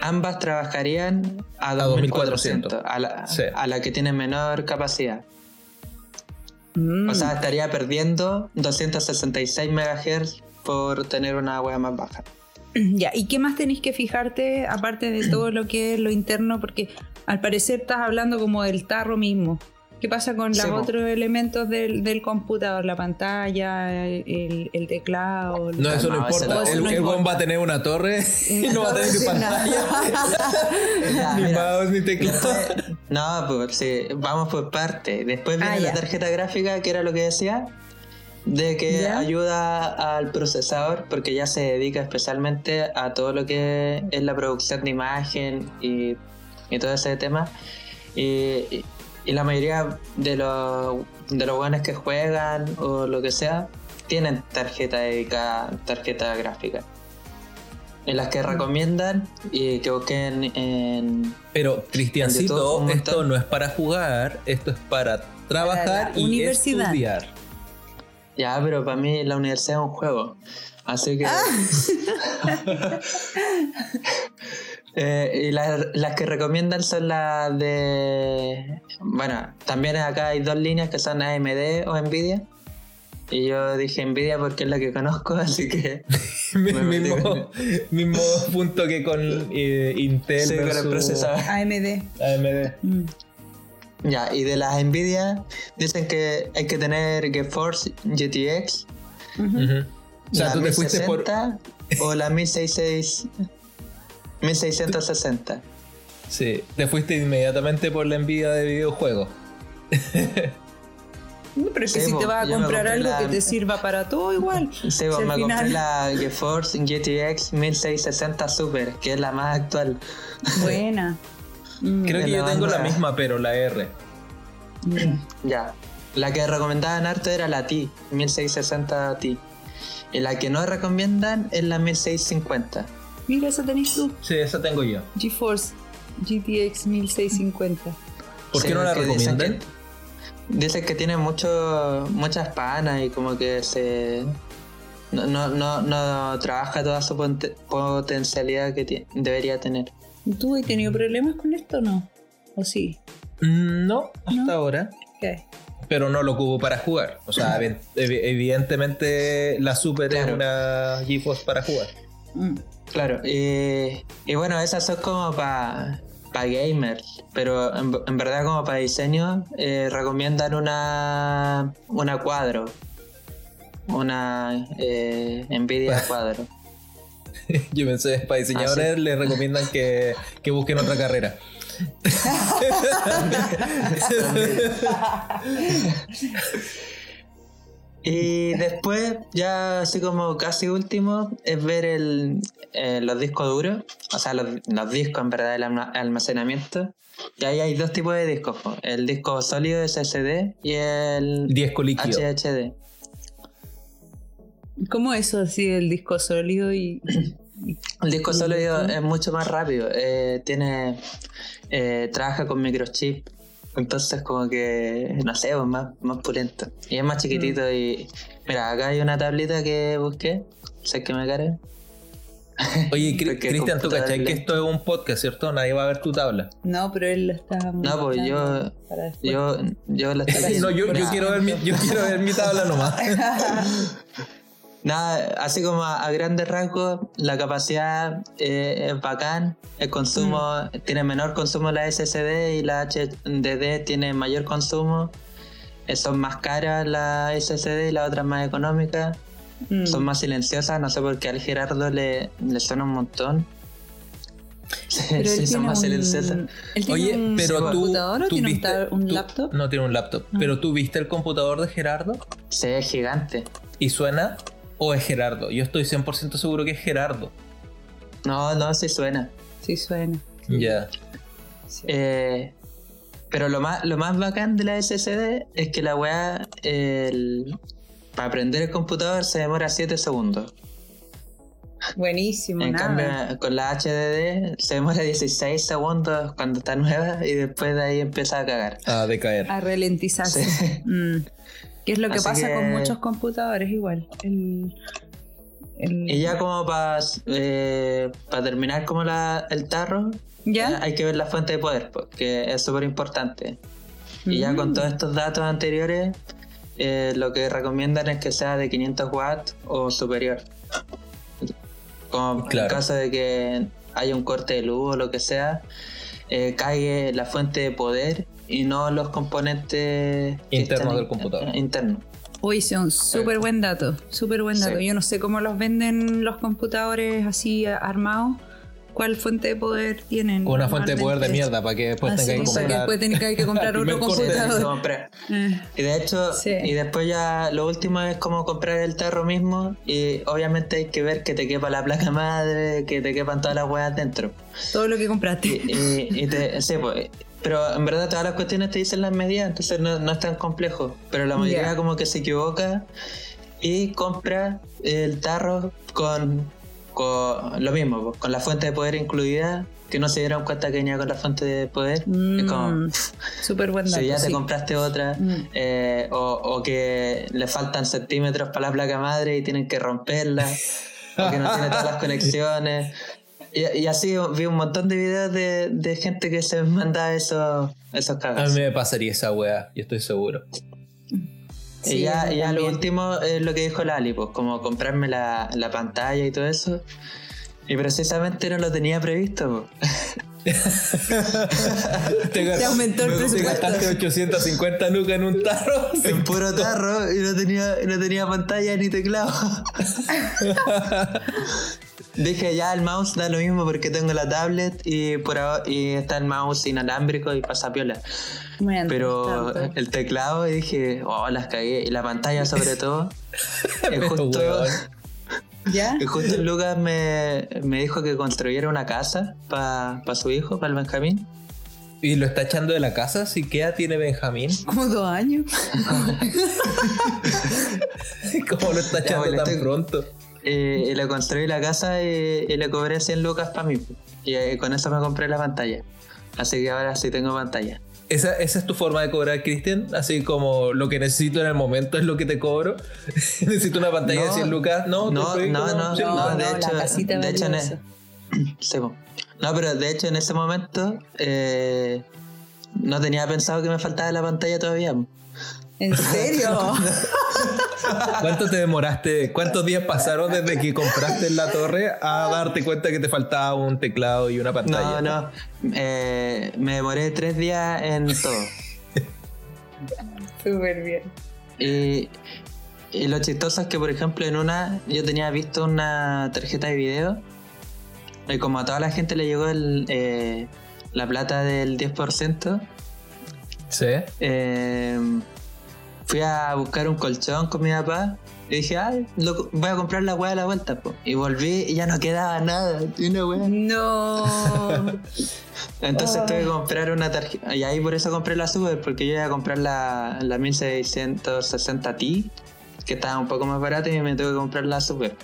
ambas trabajarían a 2400, 2400, a la, sí. a la que tiene menor capacidad. Mm. O sea, estaría perdiendo 266 MHz por tener una web más baja. Ya, ¿y qué más tenéis que fijarte aparte de todo lo que es lo interno? Porque al parecer estás hablando como del tarro mismo. ¿Qué pasa con los Sí, otros elementos del, del computador? La pantalla, el, el teclado. No, eso no, importa. el no el weón importa. va a tener una torre y no va a tener pantalla, ni mouse, ni teclado. No, pues sí, vamos por parte. Después viene Ah, la ya. tarjeta gráfica, que era lo que decía, de que Ya. ayuda al procesador porque ya se dedica especialmente a todo lo que es la producción de imagen y, y todo ese tema. Y, y- y la mayoría de los, de los buenos que juegan o lo que sea, tienen tarjeta dedicada, tarjeta gráfica. En las Mm. que recomiendan y que busquen en, Pero, Cristiancito, esto no es para jugar, esto es para trabajar Para y universidad. estudiar. Ya, pero para mí la universidad es un juego. Así que. Ah. Eh, y las, las que recomiendan son las de. Bueno, también acá hay dos líneas que son AMD o Nvidia. Y yo dije Nvidia porque es la que conozco, así que. Mismo, con- mismo punto que con eh, Intel Sí, con el procesador. AMD. AMD. Mm. Ya, y de las Nvidia dicen que hay que tener GeForce GTX. Ujú. Ujú. O sea, la tú te fuiste por. 1060 o la 1660 1660. Sí, te fuiste inmediatamente por la envidia de videojuegos. No, pero es que si te vas a comprar algo la- que te sirva para todo igual. Sí, Si pues me final- compré la GeForce GTX 1660 Super, que es la más actual. Buena. Mm, Creo De que yo tengo la misma, pero la R. Ya. La que recomendaban harto era la T, 1660 Ti. Y la que no recomiendan es la 1650. Mira, esa tenés tú. Sí, esa tengo yo. GeForce GTX 1650. ¿Por qué Sí, no la dicen recomiendan? que- Dicen que tiene mucho, muchas panas y como que se... No, no, no, no trabaja toda su potencialidad que debería tener. ¿Tú has tenido problemas con esto o no? ¿O sí? Mm, No, hasta ¿No? ahora. ¿Qué? Pero no lo ocupo para jugar. O sea, ev- ev- evidentemente la Super es Claro. una GeForce para jugar. Mm. Claro, y, y bueno, esas son como para gamers, pero en, en verdad como para diseño eh, recomiendan una, una cuadro, una eh, Nvidia cuadro. Yo pensé, para diseñadores les recomiendan que, que busquen otra carrera. Y después, ya así como casi último, es ver el, eh, los discos duros, o sea, los, los discos en verdad, el alma- almacenamiento. Y ahí hay dos tipos de discos, po, el disco sólido SSD y el 10 con líquido. HHD. ¿Cómo eso así el disco sólido y, El disco ¿Y sólido es mucho más rápido, eh, tiene eh, trabaja con microchip, entonces como que, no sé, es más, más pulento. Y es más chiquitito Mm. y... Mira, acá hay una tablita que busqué, sé que me cargue. Oye, Cristian, tú cachai que esto es un podcast, ¿cierto? Nadie va a ver tu tabla. No, pero él lo está No, pues yo-. Yo, yo la estoy No, yo, yo quiero ver mi, yo quiero ver mi tabla nomás. Nada, así como a, a grandes rasgos, la capacidad eh, es bacán, el consumo tiene menor consumo la SSD y la HDD tiene mayor consumo. Eh, son más caras la SSD y la otra más económica. Mm. Son más silenciosas, no sé por qué al Gerardo le, le suena un montón. Sí, Pero él sí, son más silenciosas. ¿Él tiene Oye, un pero tú, computador o tú tiene un, viste- ta- un tú- laptop? No tiene un laptop. Ah. Pero tú viste el computador de Gerardo Sí, es gigante. y suena o es Gerardo. Yo estoy 100% seguro que es Gerardo. No, no, sí suena. Sí suena. Ya. Sí. Eh, pero lo más, lo más bacán de la SSD es que la weá, el- para prender el computador se demora 7 segundos. Buenísimo, En nada. cambio, con la HDD se demora 16 segundos cuando está nueva y después de ahí empieza a cagar. A decaer. a ralentizarse. Sí. Mm. Que es lo que Así pasa que- con muchos computadores igual. El, el- Y ya como para terminar como la, el tarro, ¿Ya? eh, hay que ver la fuente de poder, porque es súper importante. Y ya con Mm. todos estos datos anteriores, eh, lo que recomiendan es que sea de 500 watts o superior. Como Claro. en caso de que haya un corte de luz o lo que sea, eh, caiga la fuente de poder y no los componentes Internos del computador. internos. Uy, sí, un súper buen dato. Súper buen dato. Sí. Yo no sé cómo los venden los computadores así a- armados. ¿Cuál fuente de poder tienen? Con una fuente de poder de mierda para que después Ah, sí, que para que comprar. después tenga que comprar otro computador. comprar. Eh, Y de hecho, Sí. y después ya lo último es como comprar el tarro mismo y obviamente hay que ver que te quepa la placa madre, que te quepan todas las weas dentro. todo lo que compraste. Y, y- y te- sí, pues, pero en verdad todas las cuestiones te dicen las medidas, entonces no, no es tan complejo. Pero la mayoría como que se equivoca y compra el tarro con, con lo mismo, pues, con la fuente de poder incluida, que no se dieron cuenta que venía con la fuente de poder. Es como, Mm, Súper buen dato. si ya te sí. compraste otra, Mm. eh, o, o que le faltan centímetros para la placa madre y tienen que romperla, o que no tiene todas las conexiones. Y, y así vi un montón de videos de, de gente que se manda esos, esos A mí me pasaría esa weá, yo estoy seguro. y Sí, ya, y ya lo último es lo que dijo Lali, pues como comprarme la, la pantalla y todo eso. Y precisamente no lo tenía previsto. pues. Te, aumentó el te presupuesto. gastaste 850 lucas en un tarro. En puro tarro y no tenía, y no tenía pantalla ni teclado. Dije ya el mouse da lo mismo porque tengo la tablet y por ahora- y está el mouse inalámbrico y pasa piola. Bueno, Pero tanto. el teclado y dije, oh, las cagué. Y la pantalla sobre todo. y Pero, justo. ¿Ya? y justo el Lucas me, me dijo que construyera una casa para su hijo, para el Benjamín. ¿Y lo está echando de la casa? ¿Si qué edad tiene Benjamín? Como dos años. ¿Cómo lo está Ya, echando bueno, tan estoy- pronto? Y le construí la casa y, y le cobré 100 lucas para mí. Y eh, con eso me compré la pantalla. Así que ahora sí tengo pantalla. ¿Esa, esa es tu forma de cobrar, Cristian? Así como lo que necesito en el momento es lo que te cobro. necesito una pantalla de No, 100 lucas. No, no, no, no, No, no, de no, la hecho- de hecho, en- po. No, pero de hecho en ese momento eh, no tenía pensado que me faltaba la pantalla todavía. ¿En serio? ¿Cuánto te demoraste? ¿Cuántos días pasaron desde que compraste la torre a darte cuenta que te faltaba un teclado y una pantalla? No, no. eh, me demoré tres días en todo. Súper bien. Y, y lo chistoso es que, por ejemplo, en una yo tenía visto una tarjeta de video y como a toda la gente le llegó el, eh, la plata del 10%, Sí. eh, fui a buscar un colchón con mi papá y dije, ay, lo- voy a comprar la weá a la vuelta. po". Y volví y ya no quedaba nada. Y una weá. No. Entonces Ah. tuve que comprar una tarjeta. Y ahí por eso compré la Super, porque yo iba a comprar la, la 1660 Ti, que estaba un poco más barata, y me tuve que comprar la Super.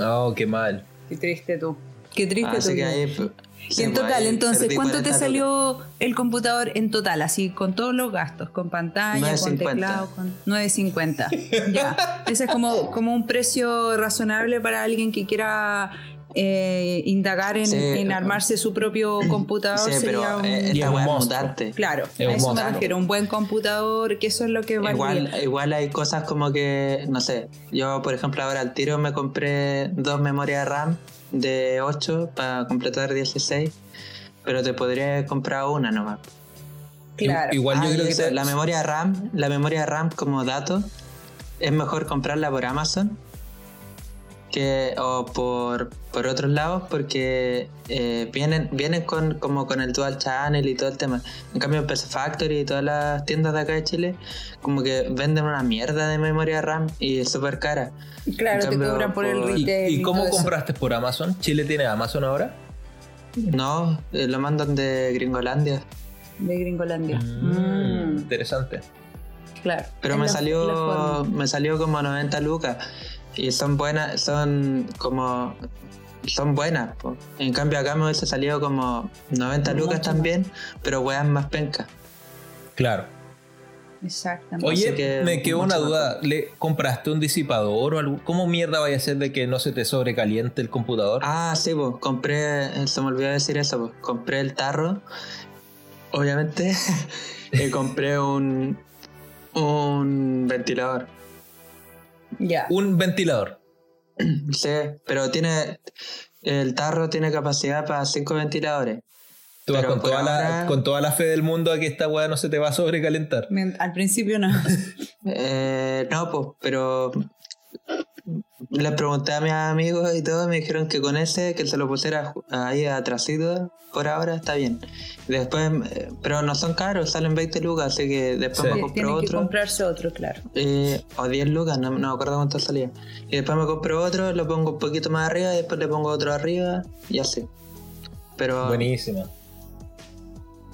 Oh, qué mal. Qué triste tú. Qué triste Así tú. que ahí. Y en total, entonces, ¿cuánto te 40 lucas. salió el computador en total? Así, con todos los gastos, con pantalla, con 9.50. teclado, con 9.50. ya. Ese es como, como un precio razonable para alguien que quiera eh, indagar en, Sí. en armarse su propio computador. Sí, sería pero un- eh, es un mutante. Claro, Es un a eso me refiero. Un buen computador, que eso es lo que vale. Igual, igual hay cosas como que, no sé, yo por ejemplo ahora al tiro me compré dos memorias RAM de 8 para completar 16, pero te podría comprado una nomás. Claro. Igual yo Ah, creo que eso, te- la memoria RAM, la memoria RAM como dato, es mejor comprarla por Amazon que o por, por otros lados porque eh, vienen vienen con como con el dual channel y todo el tema. En cambio PC Factory y todas las tiendas de acá de Chile como que venden una mierda de memoria RAM y es súper cara. Claro, te cobran por el por- ¿Y, retail. y cómo todo eso. compraste por Amazon? ¿Chile tiene Amazon ahora? No, eh, lo mandan de Gringolandia. De Gringolandia. Mm, Mm, Interesante. claro. Pero me salió me salió como 90 lucas y son buenas, son como son buenas. po. En cambio acá me hubiese salido como 90 lucas Mucho también, pero weas más pencas. Claro. Exactamente. Oye, que me quedó una mejor. duda. ¿Le compraste un disipador o algo? ¿Cómo mierda vaya a ser de que no se te sobrecaliente el computador? Ah, sí, pues compré, eh, se me olvidó decir eso, pues compré el tarro, obviamente, y compré un un ventilador. Un ventilador. Sí, pero tiene el tarro tiene capacidad para cinco ventiladores. Tú vas Pero con toda, la, con toda la fe del mundo a que esta weá no se te va a sobrecalentar. Al principio no. Eh, no, pues, pero les pregunté a mis amigos y todo, me dijeron que con ese, que se lo pusiera ahí atrasito, por ahora está bien. Después, eh, pero no son caros, salen 20 lucas, así que después Sí. me compro Tienen que otro. comprarse otro, claro. eh, o 10 lucas, no, no me acuerdo cuánto salía. Y después me compro otro, lo pongo un poquito más arriba y después le pongo otro arriba y así. Pero Buenísima.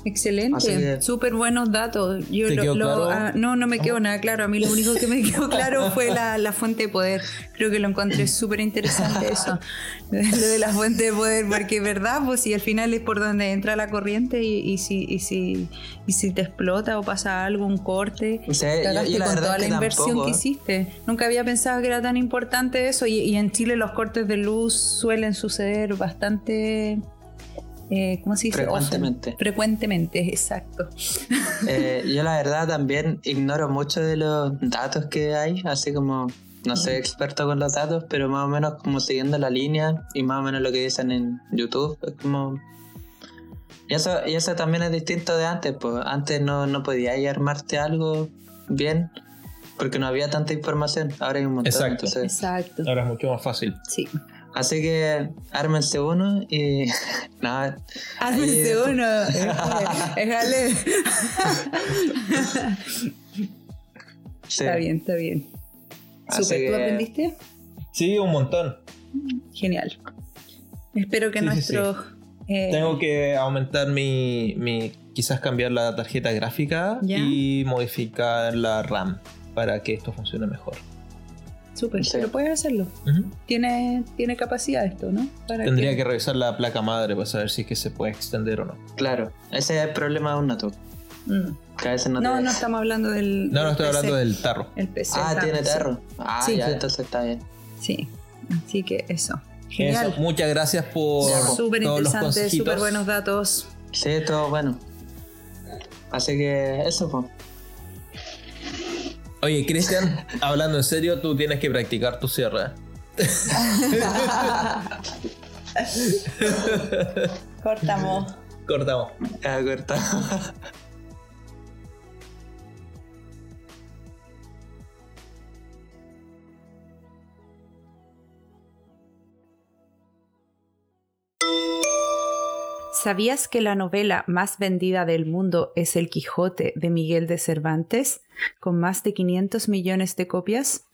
Excelente, súper buenos datos. Yo ¿Te lo- quedó lo- claro? ah, no, no me quedó nada claro. A mí lo único que me quedó claro fue la, la fuente de poder. Creo que lo encontré súper interesante eso, lo de, la fuente de poder, porque es verdad, pues si al final es por donde entra la corriente y, y si, y, si, y si te explota o pasa algo, un corte, O sea, yo- cagaste yo la con toda es la que inversión tampoco, que ¿eh? hiciste. Nunca había pensado que era tan importante eso y, y en Chile los cortes de luz suelen suceder bastante... Eh, ¿Cómo se dice? Frecuentemente. Often. Frecuentemente, exacto. Eh, yo la verdad también ignoro mucho de los datos que hay, así como no soy experto con los datos, pero más o menos como siguiendo la línea y más o menos lo que dicen en YouTube, es como... Y eso, y eso también es distinto de antes, pues antes no, no podías armarte algo bien porque no había tanta información, ahora hay un montón. Exacto. entonces- Exacto. Ahora es mucho más fácil. Sí. Así que ármense uno y... nada, Ármense Ahí- uno. Déjale. sí. Está bien, está bien. Así Súper. ¿Tú que- aprendiste? Sí, un montón. Genial. Espero que Sí, sí, nuestros. eh, Tengo que aumentar mi, mi- quizás cambiar la tarjeta gráfica Ya. y modificar la RAM para que esto funcione mejor. Súper. Sí. Pero puedes hacerlo. Tiene, tiene capacidad esto, ¿no? Para Tendría que revisar la placa madre para saber si es que se puede extender o no. Claro, ese es el problema de un notebook. Mm. No, No, estamos hablando del. No, no estoy PC. hablando del tarro. El PC. Ah, tarro, tiene sí. tarro. Ah, Sí. ya, entonces está bien. Sí. Así que eso. Genial. Eso, muchas gracias por Súper todos los interesante, consejitos. súper buenos datos. Sí, todo bueno. Así que eso, pues. Oye, Cristian, hablando en serio, tú tienes que practicar tu cierre. Cortamos. Cortamos. Ya corta. ¿Sabías que la novela más vendida del mundo es El Quijote de Miguel de Cervantes, con más de 500 millones de copias?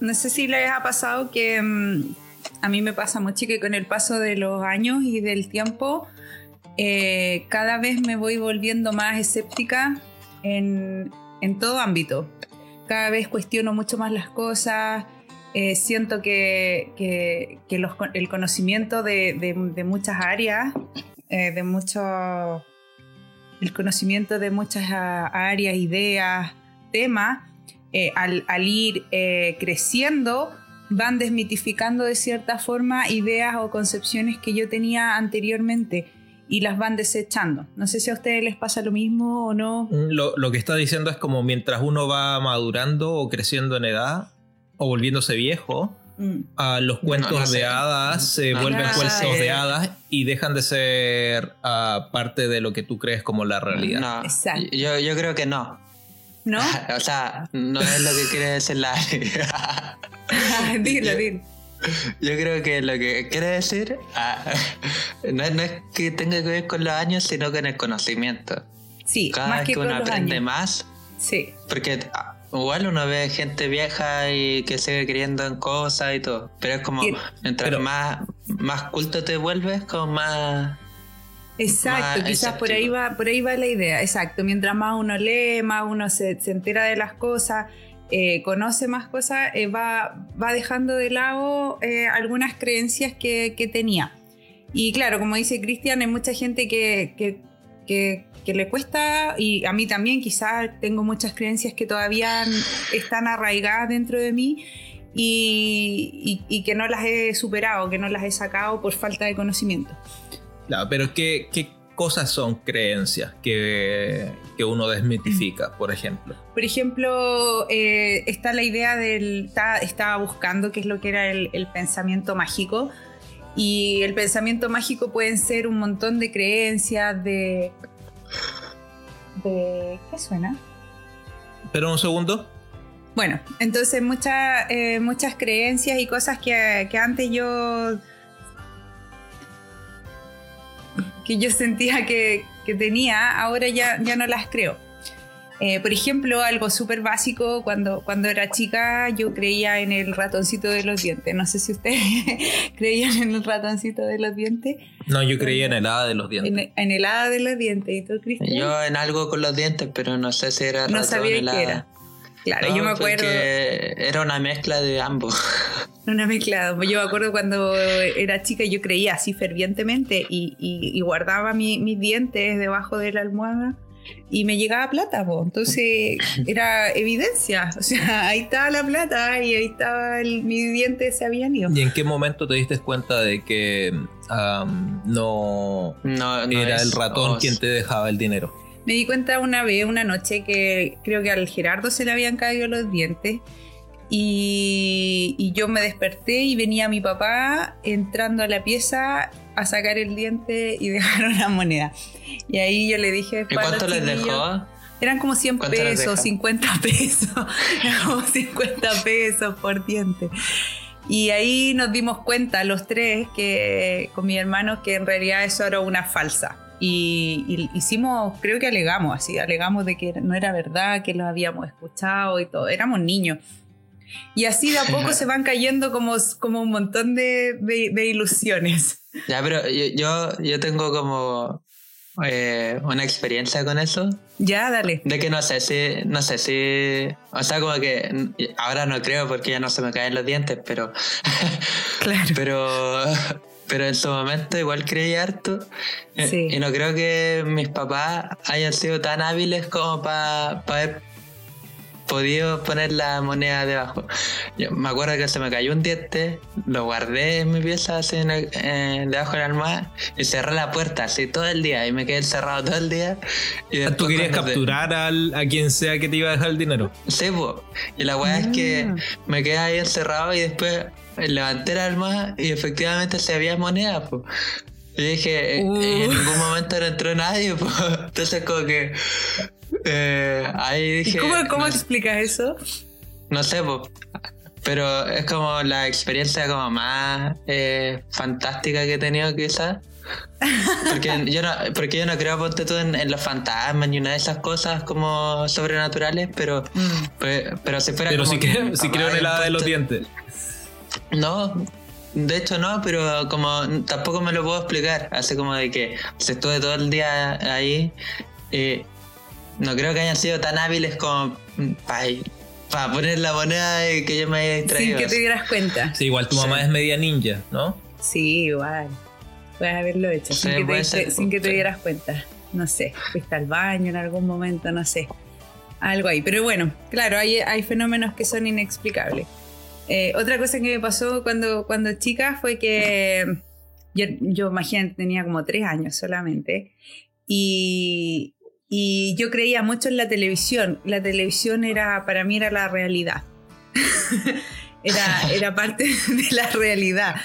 No sé si les ha pasado que mm, a mí me pasa mucho que con el paso de los años y del tiempo, eh, cada vez me voy volviendo más escéptica en, en todo ámbito. Cada vez cuestiono mucho más las cosas, eh, siento que, el conocimiento de, muchas áreas, mucho, el conocimiento de muchas ah, áreas, ideas, temas, eh, al, al ir eh, creciendo, van desmitificando de cierta forma ideas o concepciones que yo tenía anteriormente y las van desechando. No sé si a ustedes les pasa lo mismo o no. Lo, lo que está diciendo es como mientras uno va madurando o creciendo en edad o volviéndose viejo, Mm. a los cuentos no sé. de hadas se No, vuelven cuentos de hadas y dejan de ser ah, parte de lo que tú crees como la realidad. No, Exacto. yo, yo creo que no. ¿No? O sea, no es lo que quiere decir la. dilo, dilo. Yo creo que lo que quiere decir ah, no, es, no es que tenga que ver con los años, sino con el conocimiento. Sí, Cada más vez que uno aprende años. más, Sí, porque ah, igual uno ve gente vieja y que sigue creyendo en cosas y todo, pero es como mientras pero- más, más culto te vuelves, como más... exacto. Más Quizás por ahí va, por ahí va la idea. Exacto. Mientras más uno lee, más uno se, se entera de las cosas, eh, conoce más cosas, eh, va, va dejando de lado eh, algunas creencias que, tenía. Y claro, como dice Cristian, hay mucha gente que, que, que- que le cuesta, y a mí también quizás tengo muchas creencias que todavía están arraigadas dentro de mí y, y- y que no las he superado, que no las he sacado por falta de conocimiento. Claro, pero ¿qué, qué cosas son creencias que, que uno desmitifica, por ejemplo? Por ejemplo, eh, está la idea del. está- estaba buscando qué es lo que era el, el pensamiento mágico. Y el pensamiento mágico pueden ser un montón de creencias, de. de ¿Qué suena? Pero un segundo. Bueno, entonces muchas eh, muchas creencias y cosas que, que antes yo. que yo sentía que, que tenía, ahora ya, ya no las creo. Eh, por ejemplo, algo súper básico, cuando, cuando era chica yo creía en el ratoncito de los dientes. No sé si ustedes creían en el ratoncito de los dientes. No, yo creía en el hada de los dientes. En, en el hada de los dientes. ¿Y tú, Cristian? Yo en algo con los dientes, pero no sé si era No ratón sabía el qué hada. era. Claro, No, yo me acuerdo. porque Era una mezcla de ambos. Una mezcla. Yo me acuerdo cuando era chica yo creía así fervientemente y, y- y guardaba mi- mis dientes debajo de la almohada y me llegaba plata, po. entonces era evidencia, o sea, ahí estaba la plata y ahí estaba el, mis dientes se habían ido. ¿Y en qué momento te diste cuenta de que am, no, No, no era es el ratón quien te dejaba el dinero? Me di cuenta una vez, una noche, que creo que al Gerardo se le habían caído los dientes. Y, y yo me desperté y venía mi papá entrando a la pieza a sacar el diente y dejar una moneda. Y ahí yo le dije... ¿Y "Para cuánto les chiquillos". dejó? Eran como 100 ¿Cuánto les pesos, deja? 50 pesos. Eran como 50 pesos por diente. Y ahí nos dimos cuenta los tres que con mi hermano que en realidad eso era una falsa. Y, y hicimos, creo que alegamos así, alegamos de que no era verdad, que lo habíamos escuchado y todo. Éramos niños. Y así de a poco se van cayendo como, como un montón de, de- de ilusiones. Ya, pero yo, yo, tengo como eh, una experiencia con eso. Ya, dale. De que no sé si, no sé si, o sea, como que ahora no creo porque ya no se me caen los dientes, pero, Claro. pero, pero en su momento igual creí harto. Eh, Sí. Y no creo que mis papás hayan sido tan hábiles como para haber podido poner la moneda debajo. Yo me acuerdo que se me cayó un diente, lo guardé en mi pieza así en el- eh, debajo de la almohada y cerré la puerta así todo el día y me quedé encerrado todo el día. Y Ah, ¿Tú después querías capturar al- a quien sea que te iba a dejar el dinero? Sí, po. Y la weá es que Ah. me quedé ahí encerrado y después levanté la almohada y efectivamente se había moneda, po. Y dije, eh, Uh. en ningún momento no entró nadie, po. Entonces como que eh, ahí ¿Y dije, cómo, cómo no, explicas eso? no sé, po. Pero es como la experiencia como más eh, fantástica que he tenido quizás. Porque yo no, porque yo no creo ponte tú en, en los fantasmas ni una de esas cosas como sobrenaturales, pero, pero, pero si fuera Pero como si que creo, papá creo en el hada de los dientes. No, de hecho no, pero como tampoco me lo puedo explicar, así como de que si estuve todo el día ahí, eh, no creo que hayan sido tan hábiles como para poner la moneda y que yo me haya Sin distraído. que te dieras cuenta. Sí, igual tu mamá Sí. es media ninja, ¿no? Sí, igual. Puedes haberlo hecho sin, que te, ser, sin que te sí. dieras cuenta. No sé, fuiste al baño en algún momento, no sé. Algo ahí. Pero bueno, claro, hay, hay fenómenos que son inexplicables. Eh, otra cosa que me pasó cuando, cuando chica fue que yo, yo imagínate, tenía como tres años solamente. Y, y yo creía mucho en la televisión. La televisión era, para mí era la realidad. era, era parte de la realidad.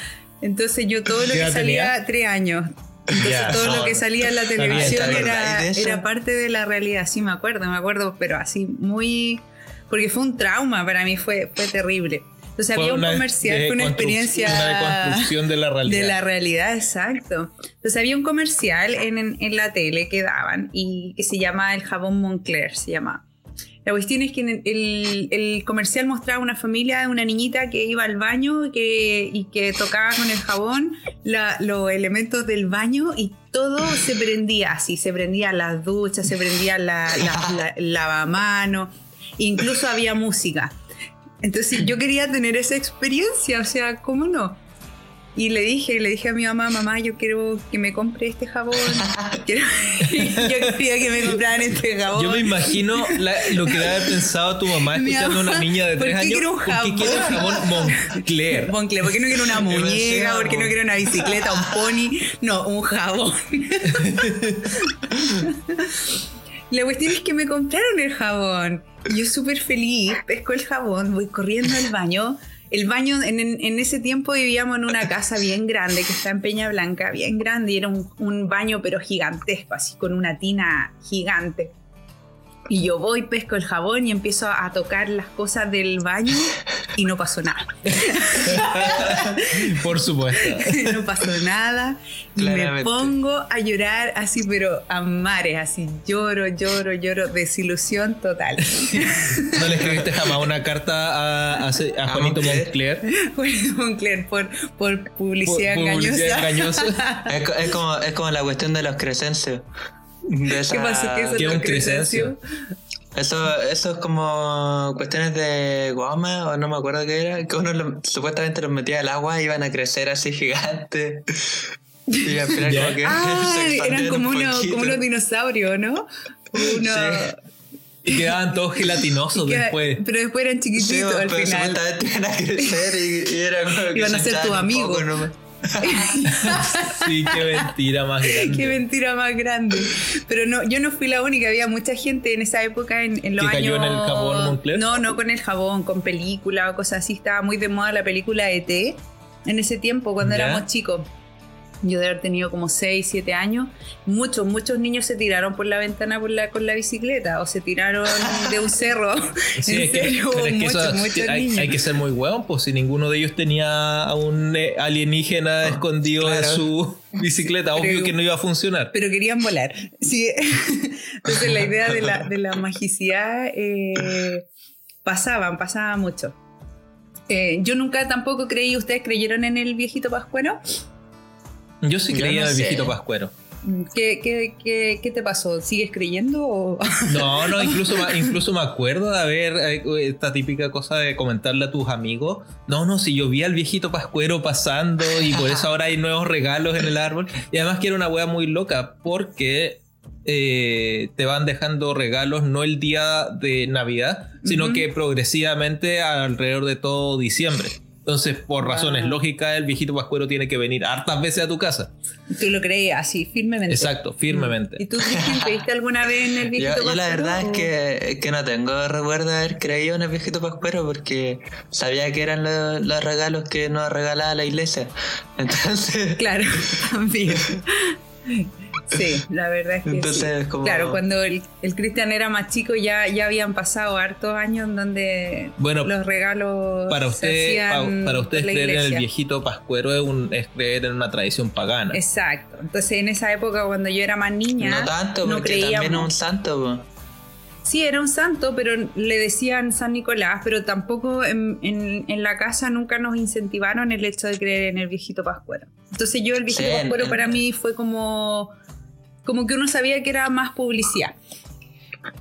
Entonces yo todo lo ¿Qué que salía, tenía? tres años. Entonces todo lo que salía en la televisión ¿te era, de era parte de la realidad. Sí, me acuerdo, me acuerdo, pero así muy... Porque fue un trauma para mí, fue, fue terrible. Entonces había un una comercial, fue una experiencia... Una deconstrucción de la realidad. De la realidad, exacto. Entonces había un comercial en, en- en la tele que daban y que se llama el jabón Moncler, se llama. La cuestión es que en el, el comercial mostraba una familia una niñita que iba al baño y que, y que tocaba con el jabón la- los elementos del baño y todo se prendía así, se prendían las duchas, se prendía la, la, la- lavamano, incluso había música. Entonces yo quería tener esa experiencia, o sea, ¿cómo no? Y le dije, le dije a mi mamá, mamá, yo quiero que me compre este jabón. Quiero- yo quería que me compraran este jabón. Yo me imagino la- lo que debe haber pensado tu mamá escuchando a una niña de ¿por tres qué años. quiero un ¿Por qué jabón? quiere un jabón Moncler? Moncler, ¿por qué no quiero una muñeca? ¿Por qué no quiero una bicicleta, un pony? No, un jabón. La cuestión es que me compraron el jabón. Yo súper feliz, pesco el jabón, voy corriendo al baño. El baño, en, ese tiempo vivíamos en una casa bien grande que está en Peña Blanca, bien grande, y era un baño pero gigantesco, así con una tina gigante. Y yo voy, pesco el jabón y empiezo a tocar las cosas del baño y no pasó nada. Por supuesto. no pasó nada. Y me pongo a llorar así, pero a mares, así lloro, lloro, lloro, desilusión total. ¿No le escribiste jamás una carta a, a, a A Juanito Moncler. Bueno, Moncler, por, por publicidad Por- engañosa. publicidad engañosa. Es, co- es como, es como la cuestión de los crescencios. De esa- ¿Qué pasó? ¿Qué es ¿Qué un Crescencio? Eso, eso es como cuestiones de goma, o no me acuerdo qué era, que uno lo- supuestamente los metía al agua y iban a crecer así gigantes. Y al final Ya. como que Ah, eran como, un unos, poquito. como unos dinosaurios, ¿no? Uno, Y quedaban todos gelatinosos y que- después. Pero después eran Sí, chiquititos al pero final. supuestamente iban a crecer y, y era como que Iban a se ser tu hinchaban un amigo. poco nomás. Sí, qué mentira más grande. Qué mentira más grande. Pero no, yo no fui la única, había mucha gente en esa época, en, en los ¿Que cayó años. en el jabón Moncler? No, no con el jabón, con película o cosas así. Estaba muy de moda la película ET en ese tiempo, cuando Ya. éramos chicos. Yo de haber tenido como 6, 7 años. Muchos, muchos niños se tiraron por la ventana por la, con la bicicleta o se tiraron de un cerro. Sí, en serio, que muchos, eso- muchos hay, niños. hay que ser muy hueón, pues si ninguno de ellos tenía a un eh, alienígena escondido en su bicicleta, obvio Pero- que no iba a funcionar. pero querían volar. Sí. Entonces la idea de la, de la magicidad eh, pasaban, pasaba mucho. Eh, yo nunca tampoco creí, ¿ustedes creyeron en el viejito pascuero? Yo sí creía no en el viejito pascuero. ¿Qué, qué, qué, qué te pasó? ¿Sigues creyendo? O... No, no, incluso, me- incluso me acuerdo de haber eh, esta típica cosa de comentarle a tus amigos. No, no, si yo vi al viejito pascuero pasando y por eso ahora hay nuevos regalos en el árbol. Y además que era una wea muy loca porque eh, te van dejando regalos no el día de Navidad, sino que progresivamente alrededor de todo diciembre. Entonces, por razones lógicas, el viejito pascuero tiene que venir hartas veces a tu casa. Tú lo creías así, firmemente. Exacto, firmemente. ¿Y tú, Cristian, creíste alguna vez en el viejito Yo, yo la pascuero, verdad es que, que no tengo recuerdo de haber creído en el viejito pascuero porque sabía que eran lo- los regalos que nos regalaba la iglesia. Entonces, Claro, también. Sí, la verdad es que Entonces, sí. como- Claro, cuando el, el Cristian era más chico ya, ya habían pasado hartos años en donde Bueno, los regalos Para, se usted, pa- para la creer en el viejito pascuero es, un, es creer en una tradición pagana. Exacto. Entonces en esa época cuando yo era más niña, no tanto, no porque también es un creíamos. santo. po. Sí, era un santo, pero le decían San Nicolás, pero tampoco en, en- en la casa nunca nos incentivaron el hecho de creer en el viejito pascuero. Entonces yo el viejito Sí, pascuero en- para mí fue como, como que uno sabía que era más publicidad.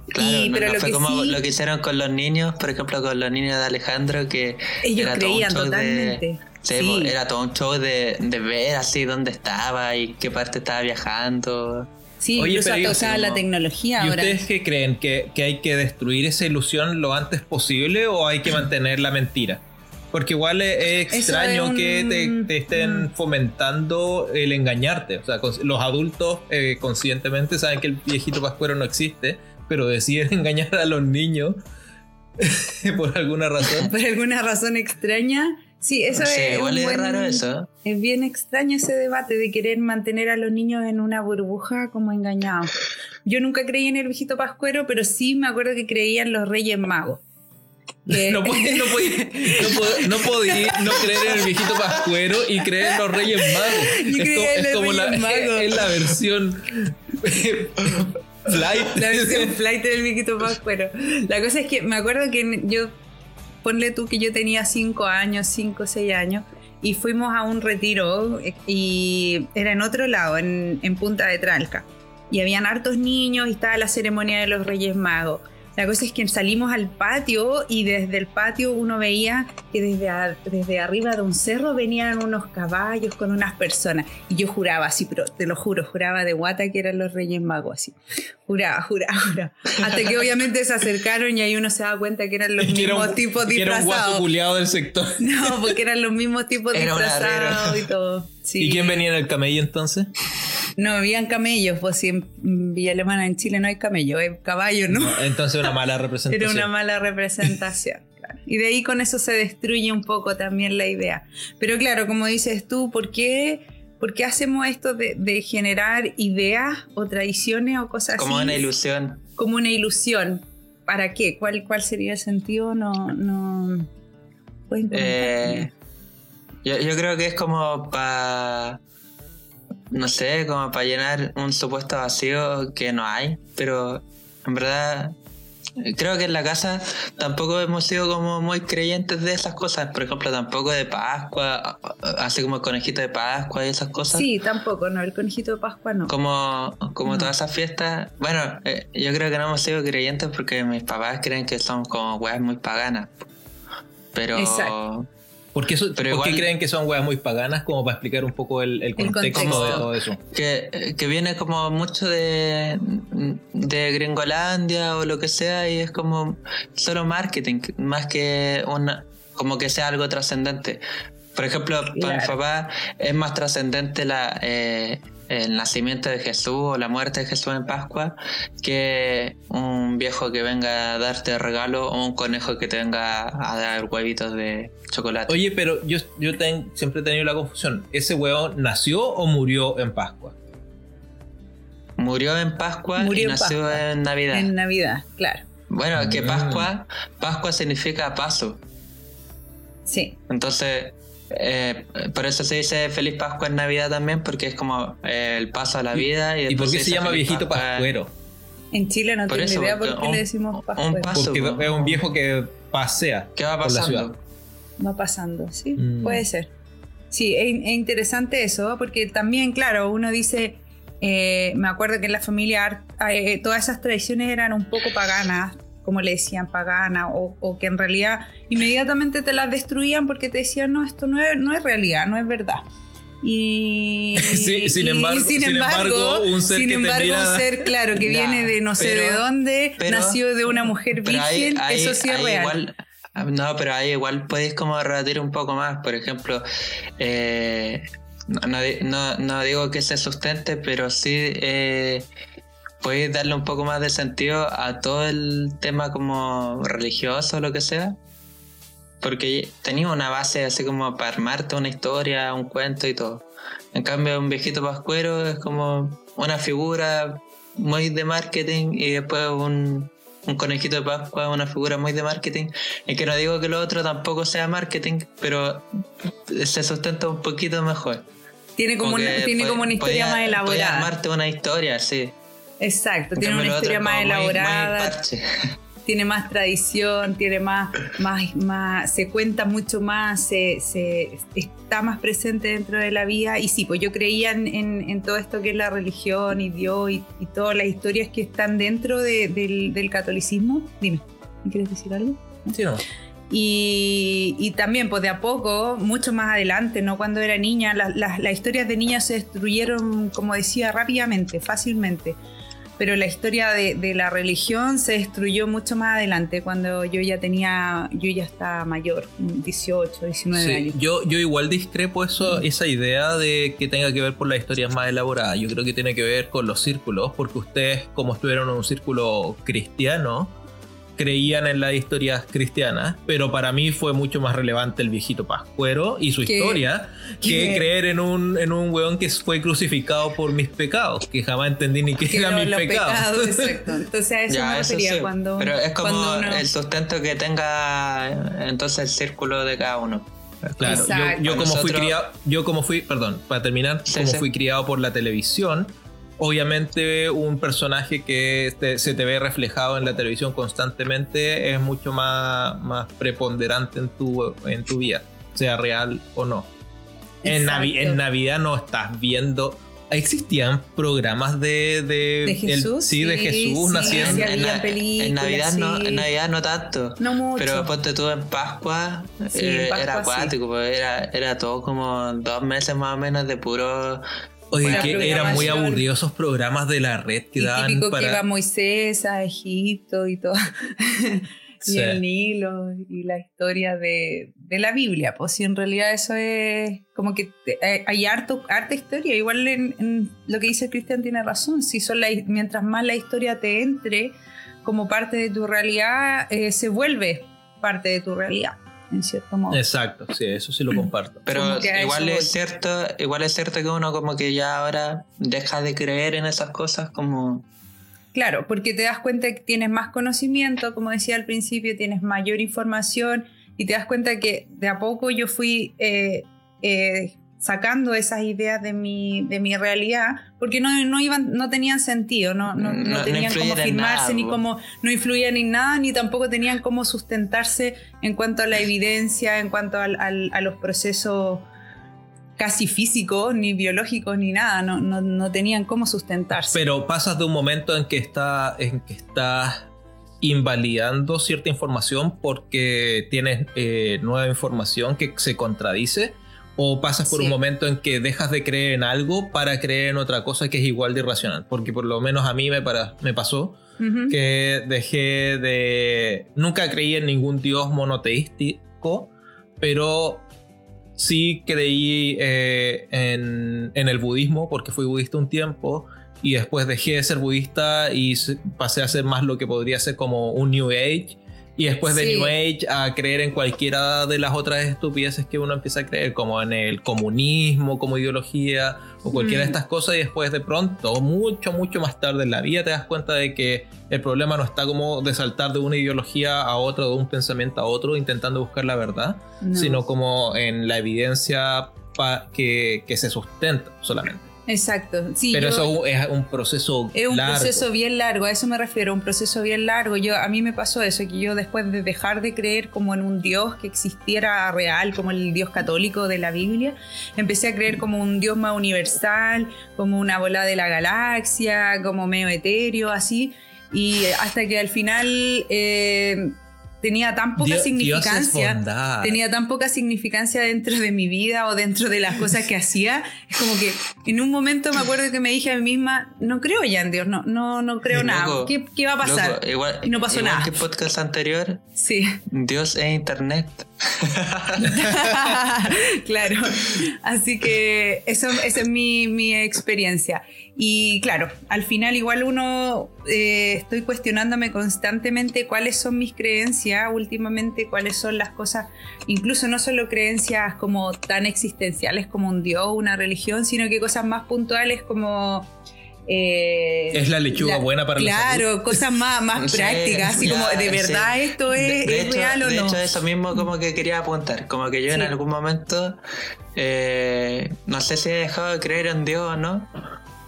Claro, Y- no, pero no lo fue que como sí- lo que hicieron con los niños, por ejemplo, con los niños de Alejandro, que Ellos era todo un creían show de- totalmente. Sí, Sí. po, era todo un show de, de ver así dónde estaba y qué parte estaba viajando. Sí, Oye, incluso pero usaba la tecnología ¿Y ahora. ustedes qué creen? ¿Que, que hay que destruir esa ilusión lo antes posible o hay que mantener la mentira? Porque igual es, extraño es un- que te, te estén mm. fomentando el engañarte. O sea, los adultos eh, conscientemente saben que el viejito pascuero no existe, pero deciden engañar a los niños por alguna razón. Por alguna razón extraña. Sí, eso Sí, es. igual es buen- raro eso. Es bien extraño ese debate de querer mantener a los niños en una burbuja como engañados. Yo nunca creí en el viejito pascuero, pero sí me acuerdo que creía en los reyes magos. No podí, no, podí, no, podí, no podí no creer en el viejito pascuero y creer en los Reyes Magos. Yo es, creía co- en es como la, Magos. es la versión flight. La versión flight del viejito pascuero. La cosa es que me acuerdo que yo, ponle tú que yo tenía 5 años, 5 o 6 años, y fuimos a un retiro eh, y era en otro lado, en, en Punta de Tralca. Y habían hartos niños y estaba la ceremonia de los Reyes Magos. La cosa es que salimos al patio y desde el patio uno veía que desde, a- desde arriba de un cerro venían unos caballos con unas personas. Y yo juraba así, pero te lo juro, juraba de guata que eran los Reyes Magos así. Juraba, juraba, juraba. Hasta que obviamente se acercaron y ahí uno se daba cuenta que eran los Que era mismos un- tipos que era un guaso disfrazados. culiado del sector. No, porque eran los mismos tipos disfrazados y todo. Sí. ¿Y quién venía en el camello entonces? No, habían camellos, pues si en Villa Alemana, en Chile, no hay camellos, hay caballos, ¿no? Entonces una mala representación. Era una mala representación. claro. Y de ahí con eso se destruye un poco también la idea. Pero claro, como dices tú, ¿por qué, por qué hacemos esto de, de generar ideas o tradiciones o cosas Como así? una ilusión. Como una ilusión. ¿Para qué? ¿Cuál, cuál sería el sentido? No, no. Eh, yo, yo creo que es como para, no sé, como para llenar un supuesto vacío que no hay, pero en verdad creo que en la casa tampoco hemos sido como muy creyentes de esas cosas, por ejemplo, tampoco de Pascua, así como el conejito de Pascua y esas cosas. Sí, tampoco, no, el conejito de Pascua no. Como, como No. todas esas fiestas, bueno, eh, yo creo que no hemos sido creyentes porque mis papás creen que son como weas muy paganas. Pero Exacto. ¿Por qué, eso- Pero por qué creen que son weas muy paganas? Como para explicar un poco el, el contexto, contexto. de todo eso. que, que viene como mucho de, de Gringolandia o lo que sea y es como solo marketing, más que una como que sea algo trascendente. Por ejemplo, para mi papá es más trascendente la, eh, el nacimiento de Jesús o la muerte de Jesús en Pascua que un viejo que venga a darte regalo o un conejo que te venga a dar huevitos de chocolate. Oye, pero yo, yo ten- siempre he tenido la confusión. ¿Ese weón nació o murió en Pascua? Murió en Pascua Murió y en nació Pascua. en Navidad. En Navidad, claro. Bueno, que Mm. Pascua, Pascua significa paso. Sí. Entonces, eh, por eso se dice feliz Pascua en Navidad también, porque es como eh, el paso a la vida. ¿Y, ¿Y por qué se dice llama feliz viejito Pascua. pascuero? En Chile no Por tengo eso, idea por qué un- le decimos un Pascua. paso. Porque po. es un viejo que pasea. ¿Qué va por la ciudad. pasando? Va pasando, sí, Mm. puede ser. Sí, es, es interesante eso, porque también, claro, uno dice, eh, me acuerdo que en la familia eh, todas esas tradiciones eran un poco paganas, como le decían, paganas, o, o que en realidad inmediatamente te las destruían porque te decían, no, esto no es, no es realidad, no es verdad. Y Sí, sin y embargo- sin embargo, un ser sin embargo, un ser, claro, que viene de no sé de dónde, pero- nació de una mujer virgen, eso sí es real. igual- no, pero ahí igual podéis como rebatir un poco más. Por ejemplo, eh, no- no digo que se sustente, pero sí eh, podéis darle un poco más de sentido a todo el tema como religioso o lo que sea. Porque tenía una base así como para armarte una historia, un cuento y todo. En cambio, un viejito pascuero es como una figura muy de marketing y después un, un conejito de Pascua, una figura muy de marketing. Y que no digo que lo otro tampoco sea marketing, pero se sustenta un poquito mejor. Tiene como, una, tiene como una historia podía- más elaborada. armarte una historia, sí. Exacto, En tiene una historia más como muy- muy elaborada, tiene más tradición, tiene más, más, más se cuenta mucho más, se, se- está más presente dentro de la vida. Y sí, pues yo creía en, en- en todo esto que es la religión y Dios y, y todas las historias que están dentro de- del, del catolicismo. Dime, ¿me quieres decir algo? Sí, no. Y, y también, pues de a poco, mucho más adelante, ¿no? Cuando era niña, la- la- las historias de niñas se destruyeron, como decía, rápidamente, fácilmente. Pero la historia de, de la religión se destruyó mucho más adelante, cuando yo ya tenía, yo ya estaba mayor, 18, 19 Sí, años. yo, yo igual discrepo eso, esa idea de que tenga que ver por las historias más elaboradas. Yo creo que tiene que ver con los círculos, porque ustedes, como estuvieron en un círculo cristiano, creían en las historias cristianas, pero para mí fue mucho más relevante el viejito pascuero y su historia que que- creer en un, en un weón que fue crucificado por mis pecados, que jamás entendí ni qué Que eran mis pecados. pecados, exacto. Entonces a eso Ya, me eso refería sí, cuando. Pero es como cuando uno- el sustento que tenga eh, entonces el círculo de cada uno. Claro, yo, como fui criado, yo como fui, perdón, para terminar, Sí, como sí. fui criado por la televisión, obviamente un personaje que te- se te ve reflejado en la televisión constantemente es mucho más, más preponderante en tu, en tu vida, sea real o no. En, Navi- Exacto. en Navidad no estás viendo. ¿Existían programas de, de, ¿De Jesús? sí, de Jesús sí, naciendo? sí, en, Navidad no, en Navidad no tanto. No mucho. Pero ponte tú en Pascua, eh, en Pascua era acuático, pues era, era todo como dos meses más o menos de puro. Oye, que eran muy aburridos esos programas de la red que Y daban típico que para... iba Moisés a Egipto y todo. y Sí. el Nilo y la historia de, de la Biblia. Pues si en realidad eso es como que hay harto, harta historia. Igual en, en lo que dice Cristian tiene razón. Si son la, mientras más la historia te entre como parte de tu realidad, eh, se vuelve parte de tu realidad, en cierto modo. Exacto, sí, eso sí lo comparto. Pero igual es voy. cierto, igual es cierto que uno como que ya ahora deja de creer en esas cosas como Claro, porque te das cuenta que tienes más conocimiento, como decía al principio, tienes mayor información y te das cuenta que de a poco yo fui eh, eh, sacando esas ideas de mi, de mi realidad, porque no, no, iban, no tenían sentido, no, no, No- tenían cómo firmarse, nada, ni cómo, no influían en nada, ni tampoco tenían cómo sustentarse en cuanto a la evidencia, en cuanto al- al- a los procesos casi físicos, ni biológicos, ni nada, no, no, no tenían cómo sustentarse. Pero pasas de un momento en que, está, en que estás invalidando cierta información porque tienes eh, nueva información que se contradice. O pasas por Sí. un momento en que dejas de creer en algo para creer en otra cosa que es igual de irracional. Porque por lo menos a mí me, para, me pasó que dejé de... Nunca creí en ningún dios monoteístico, pero sí creí eh, en, en el budismo porque fui budista un tiempo y después dejé de ser budista y pasé a ser más lo que podría ser como un New Age. Y después de Sí. New Age a creer en cualquiera de las otras estupideces que uno empieza a creer, como en el comunismo como ideología o cualquiera de Mm. estas cosas y después de pronto, mucho, mucho más tarde en la vida te das cuenta de que el problema no está como de saltar de una ideología a otra, de un pensamiento a otro, intentando buscar la verdad, No. sino como en la evidencia que, que se sustenta solamente. Exacto. Sí, Pero yo- eso es un proceso Es un largo. proceso bien largo, a eso me refiero, un proceso bien largo. Yo, a mí me pasó eso, que yo después de dejar de creer como en un Dios que existiera real, como el Dios católico de la Biblia, empecé a creer como un Dios más universal, como una bola de la galaxia, como medio etéreo, así. Y hasta que al final eh, tenía tan poca Dios- significancia. Dios es tenía tan poca significancia dentro de mi vida o dentro de las cosas que hacía. Es como que en un momento me acuerdo que me dije a mí misma, no creo ya en Dios, no, no, no creo nada. Loco, ¿Qué, qué va a pasar? Loco, igual, Y no pasó igual nada. que el podcast anterior, Sí, Dios e Internet. claro. Así que eso, esa es mi, experiencia. Y claro, al final igual uno eh, estoy cuestionándome constantemente cuáles son mis creencias últimamente, cuáles son las cosas, incluso no solo creencias como tan existenciales como un dios, una religión, sino que cosas más puntuales como... eh, Es la lechuga buena para la Claro, cosas más, más Sí, prácticas, así ya, como, ¿de sí. verdad esto es, De, de es hecho, real o de no? hecho, eso mismo como que quería apuntar. Como que yo en algún momento, eh, no sé si he dejado de creer en Dios o no,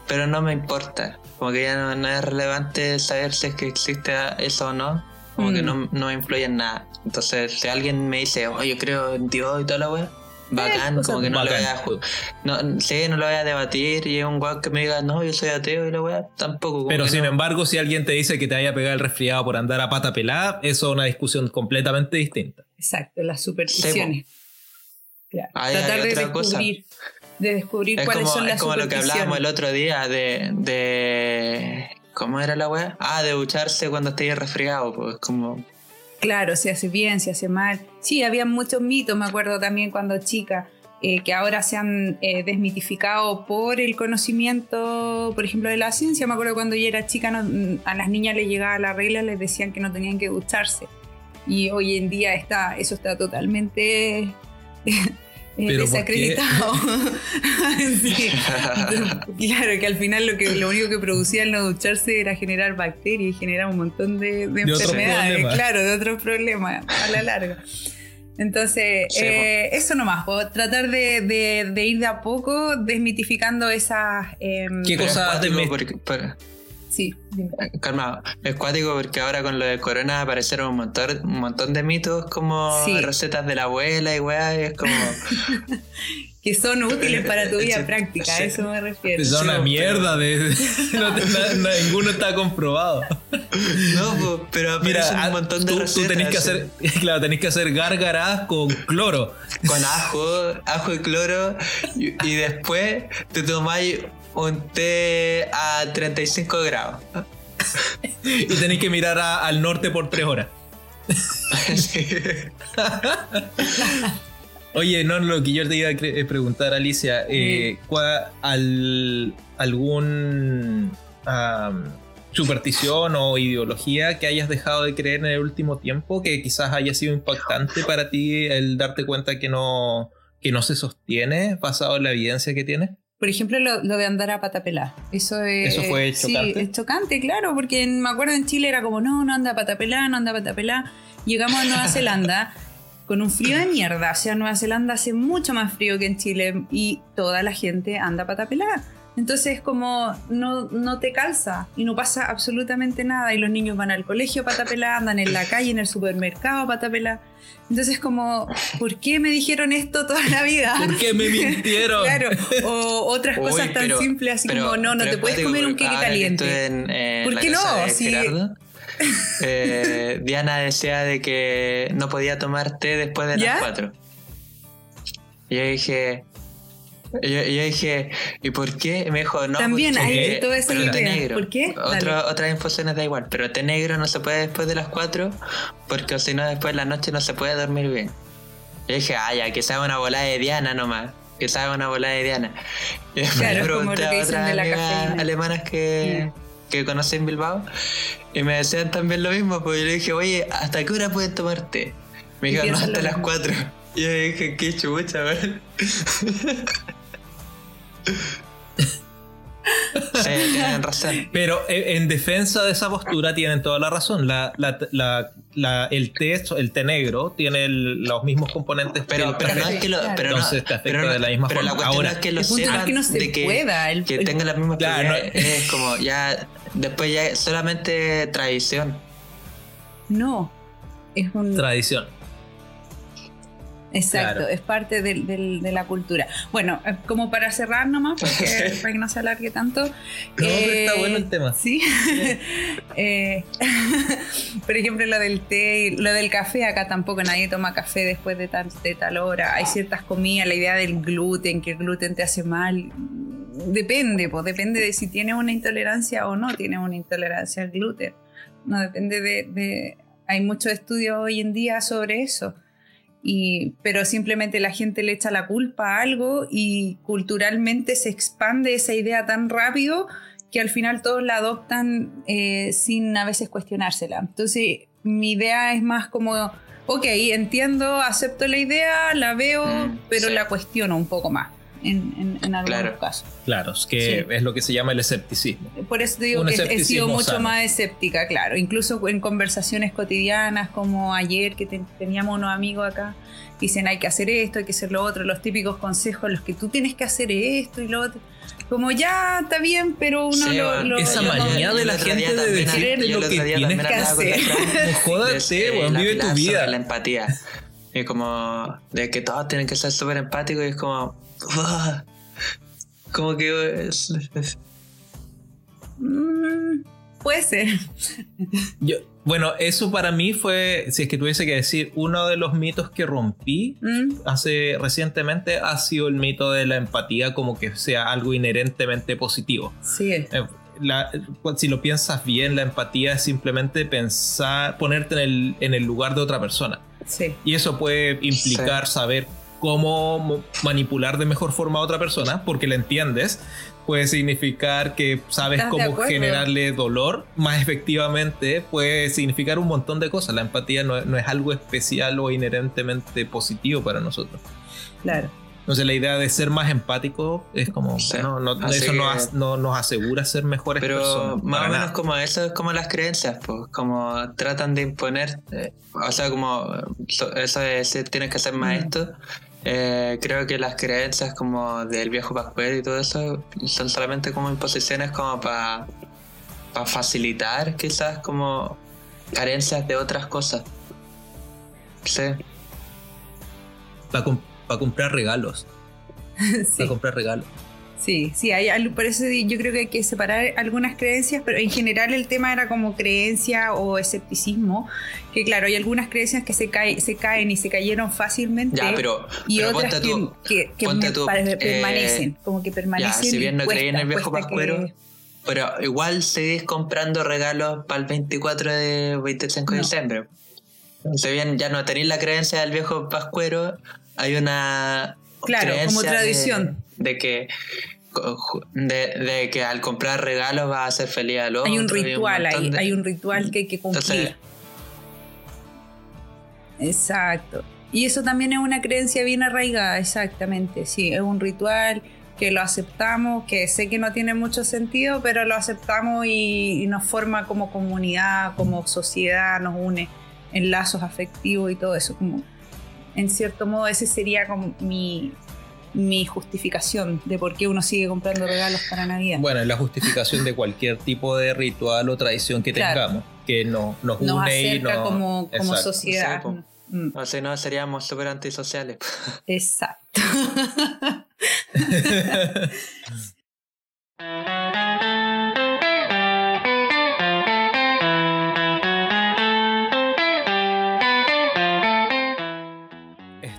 pero no me importa. Como que ya no, no es relevante saber si es que existe eso o no. Como que Mm. no, no me influye en nada. Entonces, si alguien me dice, oh, yo creo en Dios y toda la wea, bacán, como que no lo voy bacán. a no, sí, no lo voy a debatir y es un guau que me diga, no, yo soy ateo y la wea, tampoco. Pero sin no. embargo, si alguien te dice que te vaya a pegar el resfriado por andar a pata pelada, eso es una discusión completamente distinta. Exacto, las supersticiones. Claro, Ahí Tratar de descubrir, de descubrir Es cuáles como, son es las como lo que hablábamos el otro día de, de. ¿Cómo era la weá? Ah, de ducharse cuando estés resfriado, pues como. Claro, se hace bien, se hace mal. Sí, había muchos mitos, me acuerdo también cuando chica, eh, que ahora se han eh, desmitificado por el conocimiento, por ejemplo, de la ciencia. Me acuerdo cuando yo era chica, no- a las niñas les llegaba la regla, les decían que no tenían que ducharse. Y hoy en día está, eso está totalmente ¿Pero por qué? desacreditado. Sí. Claro, que al final lo, que, lo único que producía el no ducharse era generar bacterias y generar un montón de, de De otros enfermedades, claro, de otros problemas a la larga. Entonces, Sí, eh, eso nomás, po, tratar de, de- de ir de a poco desmitificando esas... em, ¿Qué Pero es cosa Sí, dime. calmado. Es cuático porque ahora con lo de corona aparecieron un montón, un montón de mitos como Sí. recetas de la abuela y weá, y es como. que son útiles para tu vida práctica, sí. a eso me refiero. Es una mierda de. no te- na- na- ninguno está comprobado. no, pues, pero Mira, aparecen ah, un montón de tú, recetas. tú tenés que hacer. Claro, tenés que hacer gárgaras con cloro. Con ajo, ajo y cloro, y, y después te tomáis un té a 35 grados. Y tenés que mirar a- al norte por tres horas. Oye, no, lo que yo te iba a eh, preguntar, Alicia, eh, ¿cuál- al, ¿algún superstición o ideología que hayas dejado de creer en el último tiempo que quizás haya sido impactante para ti el darte cuenta que no, que no se sostiene basado en la evidencia que tiene? Por ejemplo, lo, lo de andar a pata pelada. Eso, es, ¿Eso fue sí, chocante? es chocante, claro, porque en- me acuerdo en Chile era como, no, no anda a pata pelada, no anda a pata pelada. Llegamos a Nueva Zelanda con un frío de mierda. O sea, Nueva Zelanda hace mucho más frío que en Chile y toda la gente anda patapelada. Entonces como no, no te calza y no pasa absolutamente nada y los niños van al colegio patapelá, andan en la calle, en el supermercado patapelá. Entonces como, ¿por qué me dijeron esto toda la vida? ¿Por qué me mintieron? claro, o otras Uy, cosas tan pero- simples así pero- como, no, no te puedes comer un queque que caliente. en, eh, ¿Por qué no? Gerardo, eh, Diana decía de que no podía tomar té después de ¿Ya? las 4. Y yo dije. Yo, yo dije, ¿y por qué? Y me dijo, no, También porque- hay toda esa pero té negro. ¿Por qué? Otro- otras infusiones da igual, pero té negro no se puede después de las 4 porque si no después de la noche no se puede dormir bien. Yo dije, ah, ya, que sea una bola de Diana nomás. Que sea una bola de Diana. Y después Claro, como pregunté que a otras amigas alemanas que, que conocí en Bilbao y me decían también lo mismo, porque yo le dije, oye, ¿hasta qué hora pueden tomar té? Me Y dijeron, no, hasta las mismo. 4. Y yo dije, qué chucha, weón. sí, tienen razón. Pero eh, en defensa de esa postura tienen toda la razón. La, la- la- la- el, té, el té negro tiene el- los mismos componentes Pero, no es que lo. Pero no, Entonces te afecta pero no- de la misma pero forma. la cuestión Ahora, no es que lo es sepan que no se de que, pueda, el- que tengan las mismas Claro. Es como ya. Después ya es solamente tradición. No, es un... tradición. Exacto, Claro. es parte de la cultura. Bueno, eh, como para cerrar nomás, porque, para que no se alargue tanto. No, está bueno el tema. Sí. Eh, por ejemplo, lo del té, y lo del café, acá tampoco nadie toma café después de tal, de tal hora. Hay ciertas comidas, la idea del gluten, que el gluten te hace mal. Depende, pues depende de si tienes una intolerancia o no tienes una intolerancia al gluten. No depende de, de- Hay muchos estudios hoy en día sobre eso. Y, pero simplemente la gente le echa la culpa a algo y culturalmente se expande esa idea tan rápido que al final todos la adoptan eh, sin a veces cuestionársela. Entonces, mi idea es más como, ok, entiendo, acepto la idea, la veo, Mm, pero sí. la cuestiono un poco más en, en- en algunos Claro. casos. Claro, es que Sí. es lo que se llama el escepticismo. Por eso te digo Un que he sido mucho sano. más escéptica, claro. Incluso en conversaciones cotidianas, como ayer que te- teníamos unos amigos acá, dicen hay que hacer esto, hay que hacer lo otro, los típicos consejos, los que tú tienes que hacer esto y lo otro. Como ya está bien, pero uno Sí, lo, Esa lo- manía de la gente día de yo lo que tienes que hablaba con la hacer. Jódate, eh, weón, vive tu vida. La empatía. Y como de que todos tienen que ser súper empáticos y es como. "Ugh". como que. Mm, puede ser. Yo- bueno, eso para mí fue, si es que tuviese que decir, uno de los mitos que rompí Mm, hace recientemente ha sido el mito de la empatía como que sea algo inherentemente positivo. sí. Eh, la- si lo piensas bien, la empatía es simplemente pensar, ponerte en el, en el lugar de otra persona. Sí. Y eso puede implicar saber cómo mo- manipular de mejor forma a otra persona, porque la entiendes. Puede significar que sabes ¿Estás de cómo generarle dolor más efectivamente. Puede significar un montón de cosas. La empatía no, no es algo especial o inherentemente positivo para nosotros. Claro. Entonces la idea de ser más empático es como... Sí. No, no- eso no, que- as- no nos asegura ser mejores Pero personas. más para o menos nada. como eso es como las creencias, pues, como tratan de imponer, eh, o sea, como so- eso decir tienes que ser Mm. maestro, eh, creo que las creencias como del viejo Pascuero y todo eso son solamente como imposiciones como para facilitar quizás como carencias de otras cosas. Sí, Para, com- para comprar regalos. Sí. Para comprar regalos. Sí, sí, hay, por eso yo creo que hay que separar algunas creencias, pero en general el tema era como creencia o escepticismo, que claro, hay algunas creencias que se, cae, se caen y se cayeron fácilmente ya, pero, y pero otras que, tú, que- que tú, eh, permanecen, como que permanecen. si bien no creí en el viejo Pascuero, que- Pero igual seguís comprando regalos para el 24 de 25 de No. diciembre. Si bien ya no tenéis la creencia del viejo pascuero, hay una Claro. De, que de, de que al comprar regalos vas a hacer feliz al otro. Hay un ritual ahí, de- hay un ritual que hay que cumplir. Entonces, Exacto. Y eso también es una creencia bien arraigada, exactamente. Sí, es un ritual que lo aceptamos, que sé que no tiene mucho sentido, pero lo aceptamos y, y nos forma como comunidad, como sociedad, nos une en lazos afectivos y todo eso. Como en cierto modo ese sería como mi, mi justificación de por qué uno sigue comprando regalos para Navidad. Bueno, es la justificación de cualquier tipo de ritual o tradición que Claro. tengamos, que no, nos une Nos y acerca no... como, como Exacto. sociedad. Po. Mm, O si no, seríamos súper antisociales. Exacto.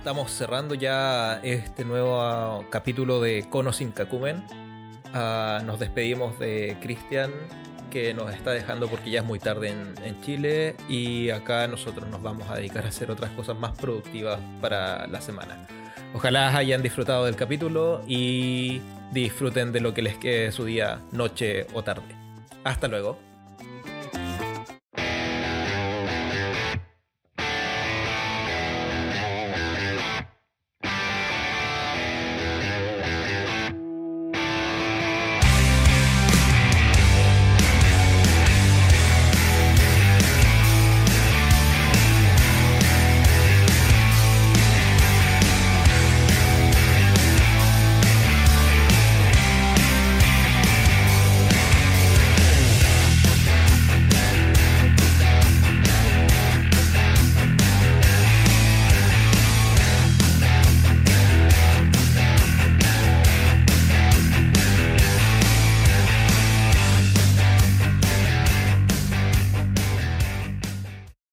Estamos cerrando ya este nuevo ah, capítulo de Cono sin Kakumen. Ah, nos despedimos de Cristian, que nos está dejando porque ya es muy tarde en, Chile. Y acá nosotros nos vamos a dedicar a hacer otras cosas más productivas para la semana. Ojalá hayan disfrutado del capítulo y disfruten de lo que les quede de su día, noche o tarde. Hasta luego.